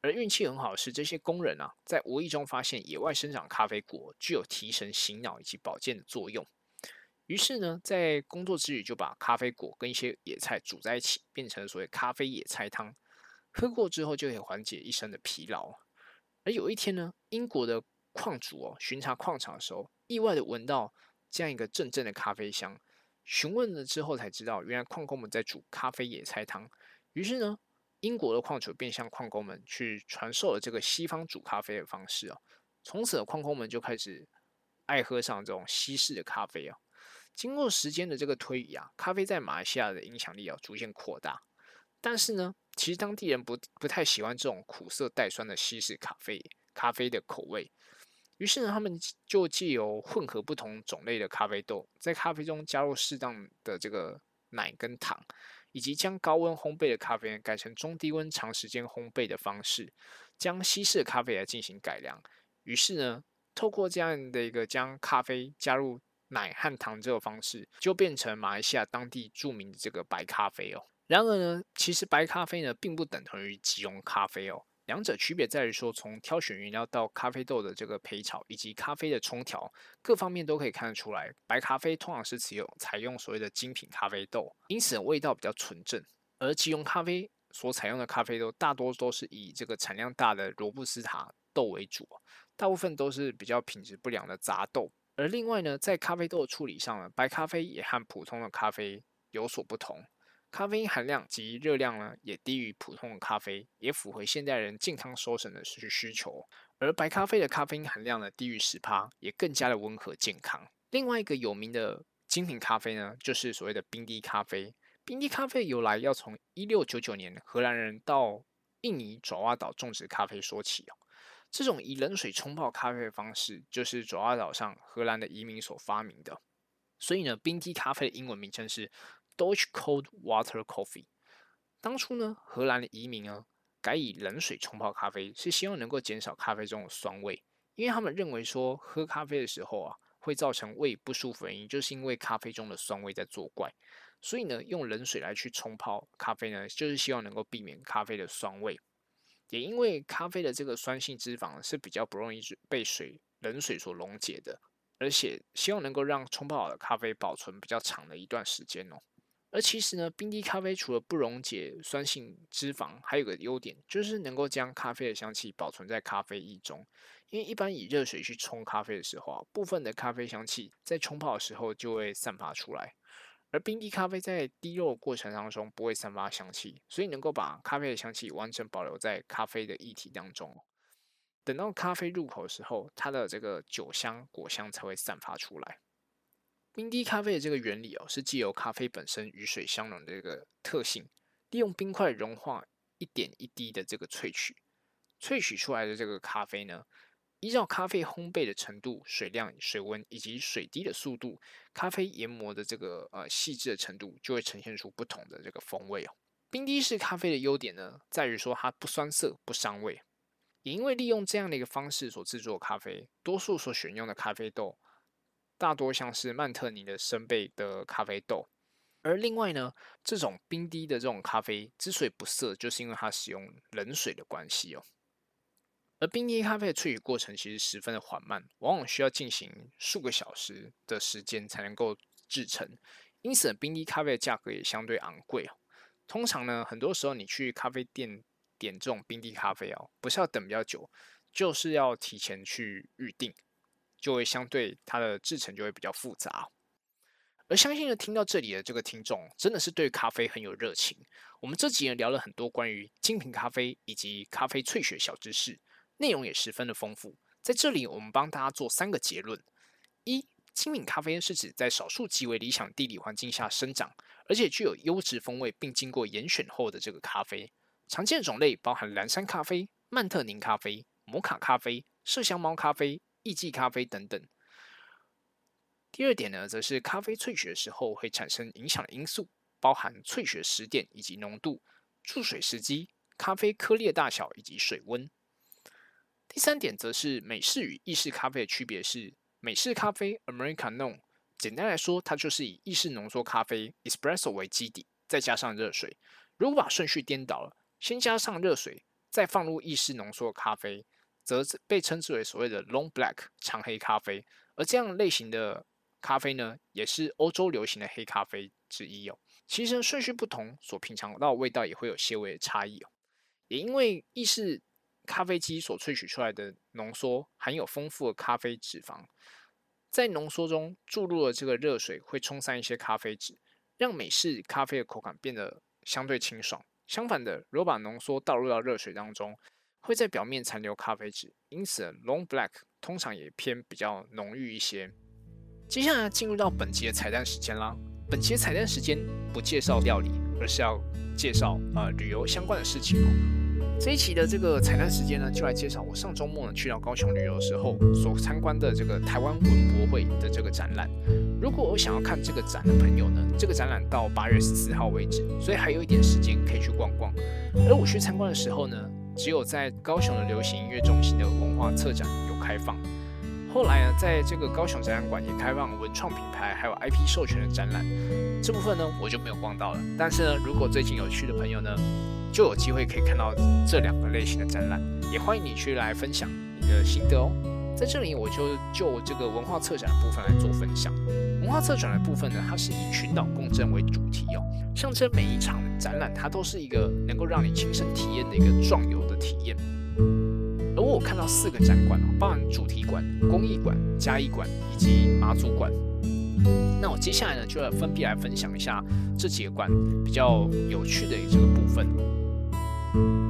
而运气很好是，这些工人啊，在无意中发现野外生长咖啡果具有提神醒脑以及保健的作用。于是呢，在工作之余就把咖啡果跟一些野菜煮在一起，变成所谓咖啡野菜汤。喝过之后就可以缓解一身的疲劳。而有一天呢，英国的矿主哦巡查矿场的时候，意外的闻到这样一个阵阵的咖啡香。询问了之后才知道，原来矿工们在煮咖啡野菜汤。于是呢，英国的矿主便向矿工们去传授了这个西方煮咖啡的方式哦。从此，矿工们就开始爱喝上这种西式的咖啡啊。经过时间的这个推移啊，咖啡在马来西亚的影响力啊逐渐扩大。但是呢，其实当地人不不太喜欢这种苦涩带酸的西式咖啡咖啡的口味。于是呢，他们就借由混合不同种类的咖啡豆，在咖啡中加入适当的这个奶跟糖，以及将高温烘焙的咖啡改成中低温长时间烘焙的方式，将西式咖啡来进行改良。于是呢，透过这样的一个将咖啡加入。奶和糖这个方式就变成马来西亚当地著名的这个白咖啡哦。然而呢，其实白咖啡呢并不等同于即溶咖啡哦。两者区别在于说，从挑选原料到咖啡豆的这个焙炒以及咖啡的冲调各方面都可以看得出来，白咖啡通常是只有采用所谓的精品咖啡豆，因此味道比较纯正。而即溶咖啡所采用的咖啡豆大多都是以这个产量大的罗布斯塔豆为主，大部分都是比较品质不良的杂豆。而另外呢，在咖啡豆的处理上呢，白咖啡也和普通的咖啡有所不同，咖啡因含量及热量呢也低于普通的咖啡，也符合现代人健康收神的需需求。而白咖啡的咖啡因含量呢低于十帕，也更加的温和健康。另外一个有名的精品咖啡呢，就是所谓的冰滴咖啡。冰滴咖啡由来要从一六九九年荷兰人到印尼爪哇岛种植咖啡说起哦。这种以冷水冲泡咖啡的方式，就是爪哇岛上荷兰的移民所发明的。所以呢，冰滴咖啡的英文名称是 Dutch Cold Water Coffee。当初呢，荷兰的移民呢改以冷水冲泡咖啡，是希望能够减少咖啡中的酸味，因为他们认为说喝咖啡的时候啊会造成胃不舒服，原因就是因为咖啡中的酸味在作怪。所以呢，用冷水来去冲泡咖啡呢，就是希望能够避免咖啡的酸味。也因为咖啡的这个酸性脂肪是比较不容易被水冷水所溶解的，而且希望能够让冲泡好的咖啡保存比较长的一段时间哦。而其实呢，冰滴咖啡除了不溶解酸性脂肪，还有个优点就是能够将咖啡的香气保存在咖啡液中。因为一般以热水去冲咖啡的时候啊，部分的咖啡香气在冲泡的时候就会散发出来。而冰滴咖啡在滴落过程当中不会散发香气，所以能够把咖啡的香气完整保留在咖啡的液体当中。等到咖啡入口的时候，它的这个酒香、果香才会散发出来。冰滴咖啡的这个原理哦，是既有咖啡本身与水相融的这个特性，利用冰块融化一点一滴的这个萃取，萃取出来的这个咖啡呢。依照咖啡烘焙的程度、水量、水温以及水滴的速度，咖啡研磨的这个呃细致的程度，就会呈现出不同的这个风味哦。冰滴式咖啡的优点呢，在于说它不酸涩、不伤胃，也因为利用这样的一个方式所制作咖啡，多数所选用的咖啡豆大多像是曼特宁的生焙的咖啡豆。而另外呢，这种冰滴的这种咖啡之所以不涩，就是因为它使用冷水的关系哦。而冰滴咖啡的萃取过程其实十分的缓慢，往往需要进行数个小时的时间才能够制成，因此冰滴咖啡的价格也相对昂贵哦。通常呢，很多时候你去咖啡店点这种冰滴咖啡哦，不是要等比较久，就是要提前去预定，就会相对它的制成就会比较复杂。而相信呢，听到这里的这个听众真的是对咖啡很有热情。我们这几年聊了很多关于精品咖啡以及咖啡萃取小知识。内容也十分的丰富，在这里我们帮大家做三个结论：一、精品咖啡是指在少数极为理想地理环境下生长，而且具有优质风味并经过严选后的这个咖啡。常见种类包含蓝山咖啡、曼特宁咖啡、摩卡咖啡、麝香猫咖啡、艺妓咖啡等等。第二点呢，则是咖啡萃取的时候会产生影响的因素，包含萃取时点以及浓度、注水时机、咖啡颗粒大小以及水温。第三点则是美式与意式咖啡的区别是，美式咖啡 （Americano） 简单来说，它就是以意式浓缩咖啡 （Espresso） 为基底，再加上热水。如果把顺序颠倒了，先加上热水，再放入意式浓缩咖啡，则被称之为所谓的 Long Black（ 长黑咖啡）。而这样类型的咖啡呢，也是欧洲流行的黑咖啡之一哦。其实顺序不同，所品尝到的味道也会有些微的差异哦。也因为意式咖啡机所萃取出来的浓缩含有丰富的咖啡脂肪，在浓缩中注入了这个热水，会冲散一些咖啡脂，让美式咖啡的口感变得相对清爽。相反的，如果把浓缩倒入到热水当中，会在表面残留咖啡脂，因此 Long Black 通常也偏比较浓郁一些。接下来进入到本集的彩蛋时间啦！本期的彩蛋时间不介绍料理，而是要介绍呃旅游相关的事情。这一期的这个彩蛋时间呢，就来介绍我上周末呢去到高雄旅游的时候所参观的这个台湾文博会的这个展览。如果我想要看这个展的朋友呢，这个展览到八月十四号为止，所以还有一点时间可以去逛逛。而我去参观的时候呢，只有在高雄的流行音乐中心的文化策展有开放。后来呢，在这个高雄展览馆也开放文创品牌还有 IP 授权的展览，这部分呢我就没有逛到了。但是呢，如果最近有去的朋友呢，就有机会可以看到这两个类型的展览，也欢迎你去来分享你的心得哦。在这里，我就就这个文化策展的部分来做分享。文化策展的部分呢，它是以群岛共振为主题哦，象征每一场展览它都是一个能够让你亲身体验的一个壮游的体验。而我看到四个展馆哦，包含主题馆、工艺馆、嘉义馆以及马祖馆。那我接下来呢，就要分别来分享一下这几个馆比较有趣的这个部分。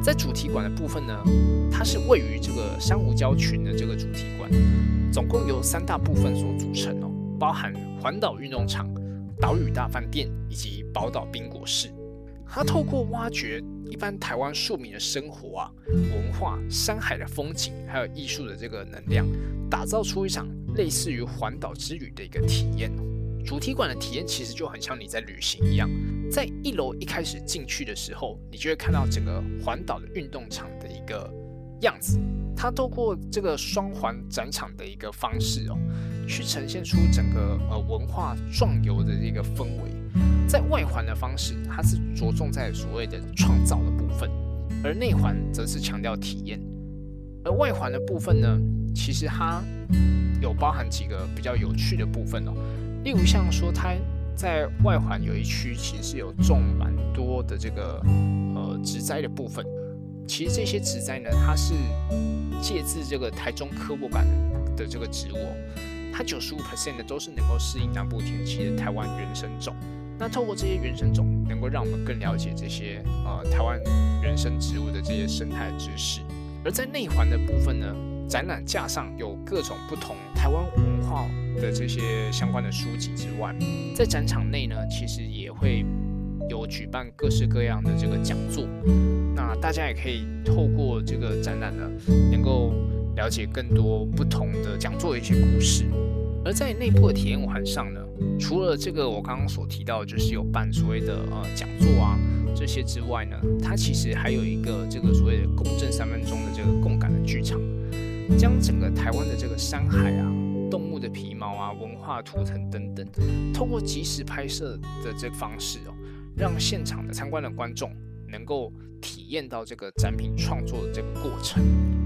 在主题馆的部分呢，它是位于这个珊瑚礁群的这个主题馆，总共由三大部分所组成哦，包含环岛运动场、岛屿大饭店以及宝岛冰果室。它透过挖掘一般台湾庶民的生活啊、文化、山海的风景，还有艺术的这个能量，打造出一场类似于环岛之旅的一个体验。主题馆的体验其实就很像你在旅行一样，在一楼一开始进去的时候，你就会看到整个环岛的运动场的一个样子。它透过这个双环展场的一个方式哦，去呈现出整个呃文化壮游的这个氛围。在外环的方式，它是着重在所谓的创造的部分，而内环则是强调体验。而外环的部分呢，其实它有包含几个比较有趣的部分哦。例如像说，它在外环有一区，其实有种蛮多的这个呃植栽的部分。其实这些植栽呢，它是借自这个台中科博馆的这个植物，它九十五 percent 的都是能够适应南部天气的台湾原生种。那透过这些原生种，能够让我们更了解这些呃台湾原生植物的这些生态知识。而在内环的部分呢？展览架上有各种不同台湾文化的这些相关的书籍之外，在展场内呢，其实也会有举办各式各样的这个讲座。那大家也可以透过这个展览呢，能够了解更多不同的讲座的一些故事。而在内部的体验环上呢，除了这个我刚刚所提到，就是有办所谓的呃讲座啊这些之外呢，它其实还有一个这个所谓的共振三分钟的这个共感的剧场。将整个台湾的这个山海啊、动物的皮毛啊、文化图腾等等，透过即时拍摄的这个方式哦，让现场的参观的观众能够体验到这个展品创作的这个过程。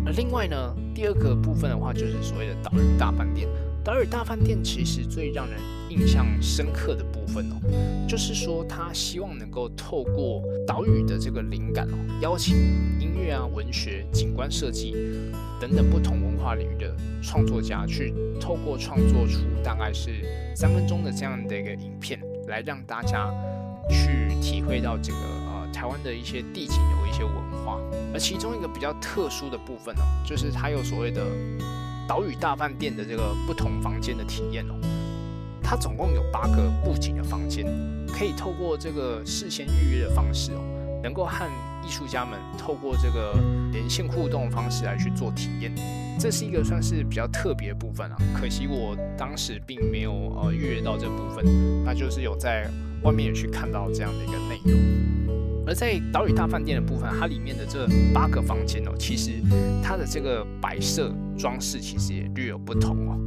而另外呢，第二个部分的话，就是所谓的岛屿大饭店。岛屿大饭店其实最让人印象深刻的部分哦，就是说他希望能够透过岛屿的这个灵感哦，邀请音乐啊、文学、景观设计等等不同文化领域的创作家，去透过创作出大概是三分钟的这样的一个影片，来让大家去体会到这个呃台湾的一些地景有一些文化。而其中一个比较特殊的部分哦，就是它有所谓的。岛屿大饭店的这个不同房间的体验哦，它总共有八个布景的房间，可以透过这个事先预约的方式哦，能够和艺术家们透过这个连线互动的方式来去做体验，这是一个算是比较特别的部分啊。可惜我当时并没有呃预约到这部分，那就是有在外面也去看到这样的一个内容。而在岛屿大饭店的部分，它里面的这八个房间哦，其实它的这个摆设装饰其实也略有不同哦。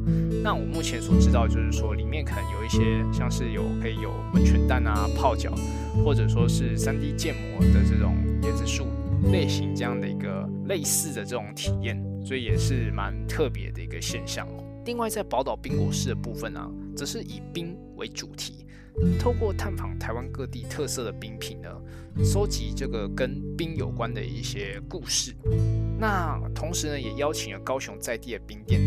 那我目前所知道就是说，里面可能有一些像是有可以有温泉蛋啊、泡脚，或者说是 3D 建模的这种椰子树类型这样的一个类似的这种体验，所以也是蛮特别的一个现象哦。另外，在宝岛冰果室的部分呢，则是以冰为主题。透过探访台湾各地特色的冰品呢，收集这个跟冰有关的一些故事。那同时呢，也邀请了高雄在地的冰店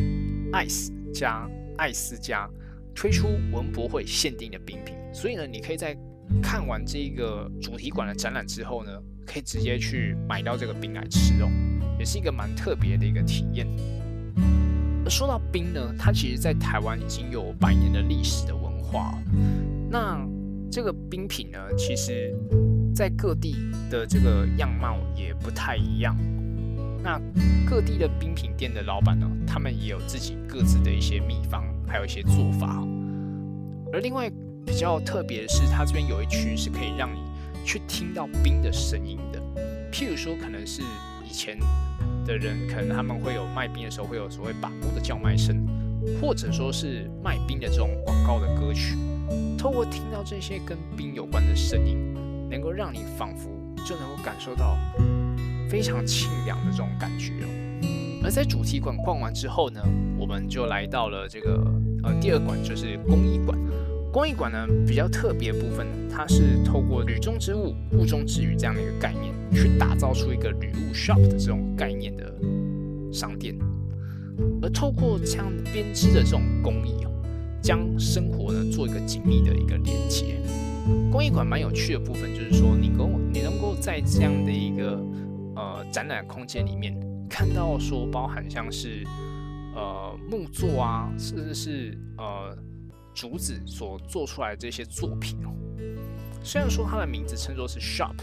艾斯加艾斯加推出文博会限定的冰品。所以呢，你可以在看完这个主题馆的展览之后呢，可以直接去买到这个冰来吃哦，也是一个蛮特别的一个体验。说到冰呢，它其实在台湾已经有百年的历史的文化。那这个冰品呢，其实，在各地的这个样貌也不太一样。那各地的冰品店的老板呢，他们也有自己各自的一些秘方，还有一些做法。而另外比较特别的是，它这边有一区是可以让你去听到冰的声音的。譬如说，可能是以前的人，可能他们会有卖冰的时候会有所谓把布的叫卖声，或者说是卖冰的这种广告的歌曲。透过听到这些跟冰有关的声音，能够让你仿佛就能够感受到非常清凉的这种感觉哦。而在主题馆逛完之后呢，我们就来到了这个呃第二馆，就是工艺馆。工艺馆呢比较特别部分，它是透过旅中之物，物中之语这样的一个概念，去打造出一个旅物 shop 的这种概念的商店。而透过这样编织的这种工艺哦，将生活呢做一个紧密的一个连接。工艺馆蛮有趣的部分就是说，你够你能够在这样的一个呃展览空间里面看到说，包含像是呃木作啊，甚至是呃竹子所做出来的这些作品哦。虽然说它的名字称作是 shop，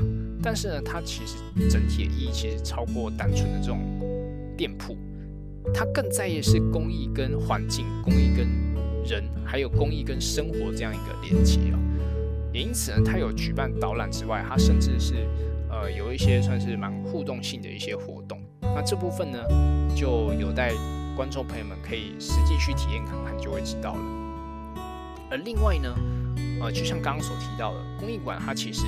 但是呢，它其实整体的意义其实超过单纯的这种店铺。它更在意是工艺跟环境、工艺跟人，还有公益跟生活这样一个连接哦。也因此呢，它有举办导览之外，它甚至是呃有一些算是蛮互动性的一些活动。那这部分呢，就有待观众朋友们可以实际去体验看看，就会知道了。而另外呢，呃，就像刚刚所提到的，公益馆它其实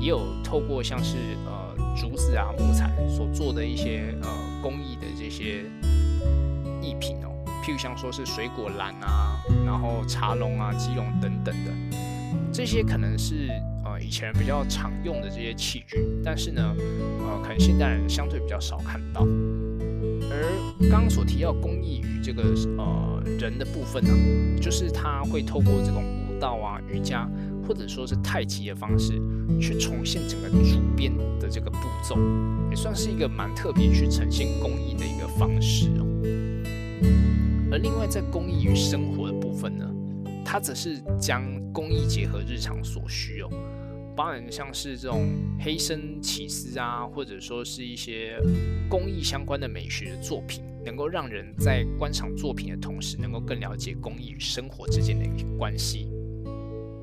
也有透过像是呃竹子啊、木材所做的一些呃工艺的这些。艺品哦，譬如像说是水果篮啊，然后茶笼啊、鸡笼等等的，这些可能是呃以前比较常用的这些器具，但是呢，呃，可能现代人相对比较少看到。而刚刚所提到工艺与这个呃人的部分呢，就是他会透过这种舞蹈啊、瑜伽或者说是太极的方式，去重现整个主编的这个步骤，也算是一个蛮特别去呈现工艺的一个方式哦。而另外，在公益与生活的部分呢，它则是将公益结合日常所需哦，包含像是这种黑生起司啊，或者说是一些公益相关的美学作品，能够让人在观赏作品的同时，能够更了解公益与生活之间的一个关系。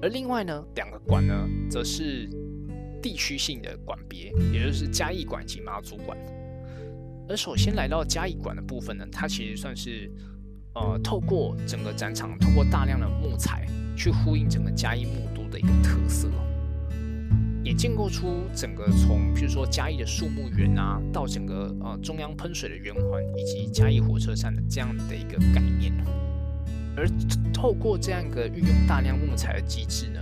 而另外呢，两个馆呢，则是地区性的馆别，也就是嘉义馆及马祖馆。而首先来到嘉义馆的部分呢，它其实算是。呃，透过整个展场，透过大量的木材去呼应整个嘉义木都的一个特色，也建构出整个从譬如说嘉义的树木园啊，到整个呃中央喷水的圆环，以及嘉义火车站的这样的一个概念。而透过这样一个运用大量木材的机制呢，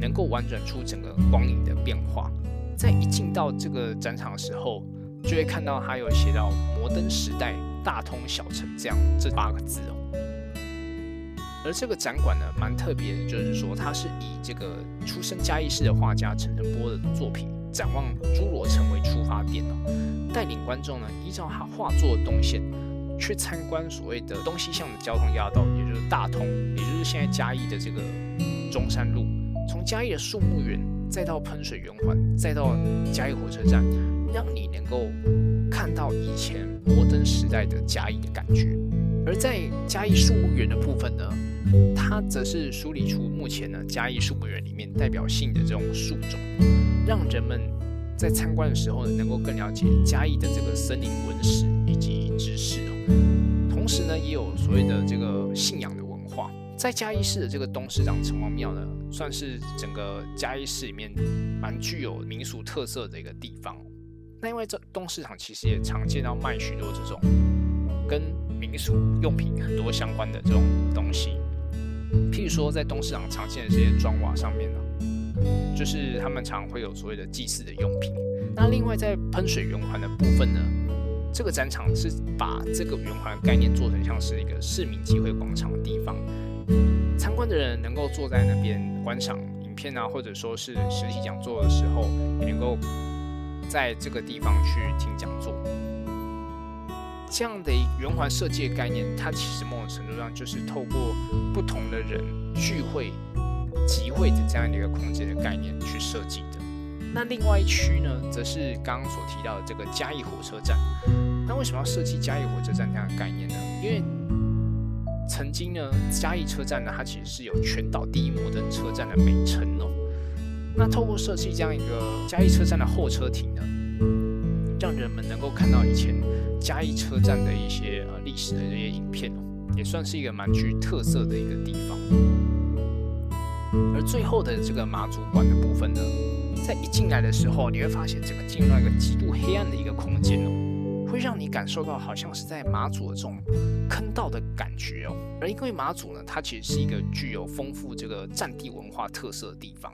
能够婉转出整个光影的变化。在一进到这个展场的时候，就会看到它有写到摩登时代大通小城这样这八个字哦。而这个展馆呢，蛮特别的，就是说它是以这个出生嘉义市的画家陈澄波的作品《展望侏罗城》为出发点哦，带领观众呢依照他画作的动线去参观所谓的东西向的交通要道，也就是大通，也就是现在嘉义的这个中山路，从嘉义的树木园，再到喷水圆环，再到嘉义火车站，让你能够看到以前摩登时代的嘉义的感觉。而在嘉义树木园的部分呢，它则是梳理出目前呢嘉义树木园里面代表性的这种树种，让人们在参观的时候呢，能够更了解嘉义的这个森林文史以及知识哦。同时呢，也有所谓的这个信仰的文化，在嘉义市的这个东市长城隍庙呢，算是整个嘉义市里面蛮具有民俗特色的一个地方。那因为这东市场其实也常见到卖许多这种跟民俗用品很多相关的这种东西，譬如说在东市场常见的这些砖瓦上面呢，就是他们常会有所谓的祭祀的用品。那另外在喷水圆环的部分呢，这个展场是把这个圆环概念做成像是一个市民集会广场的地方，参观的人能够坐在那边观赏影片啊，或者说是实体讲座的时候，也能够在这个地方去听讲座。这样的圆环设计的概念，它其实某种程度上就是透过不同的人聚会、集会的这样的一个空间的概念去设计的。那另外一区呢，则是刚刚所提到的这个嘉义火车站。那为什么要设计嘉义火车站这样的概念呢？因为曾经呢，嘉义车站呢，它其实是有全岛第一摩登车站的美称哦。那透过设计这样一个嘉义车站的候车亭呢，让人们能够看到以前。嘉义车站的一些呃历史的这些影片哦，也算是一个蛮具特色的一个地方。而最后的这个马祖馆的部分呢，在一进来的时候，你会发现整个进入到一个极度黑暗的一个空间哦，会让你感受到好像是在马祖的这种坑道的感觉哦。而因为马祖呢，它其实是一个具有丰富这个战地文化特色的地方，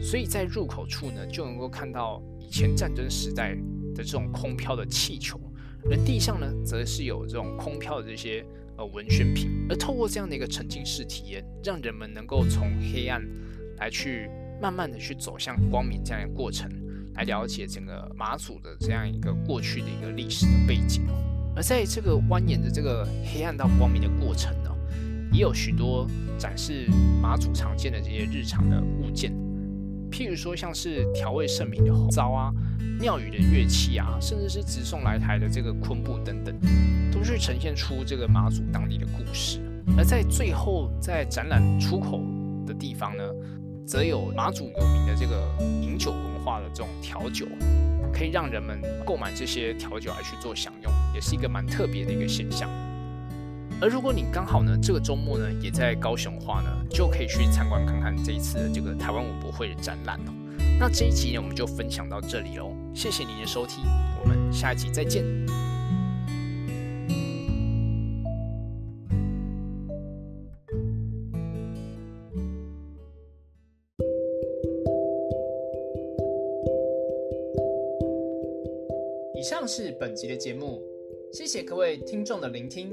所以在入口处呢，就能够看到以前战争时代的这种空飘的气球。而地上呢，则是有这种空飘的这些呃文宣品。而透过这样的一个沉浸式体验，让人们能够从黑暗来去慢慢的去走向光明这样的过程，来了解整个马祖的这样一个过去的一个历史的背景。而在这个蜿蜒的这个黑暗到光明的过程呢，也有许多展示马祖常见的这些日常的物件。譬如说，像是调味圣明的红糟啊，庙宇的乐器啊，甚至是直送来台的这个昆布等等，都是呈现出这个马祖当地的故事。而在最后，在展览出口的地方呢，则有马祖有名的这个饮酒文化的这种调酒，可以让人们购买这些调酒来去做享用，也是一个蛮特别的一个现象。而如果你刚好呢，这个周末呢也在高雄的话呢，就可以去参观看看这一次的这个台湾文博会的展览哦。那这一集呢，我们就分享到这里喽，谢谢您的收听，我们下一集再见。以上是本集的节目，谢谢各位听众的聆听。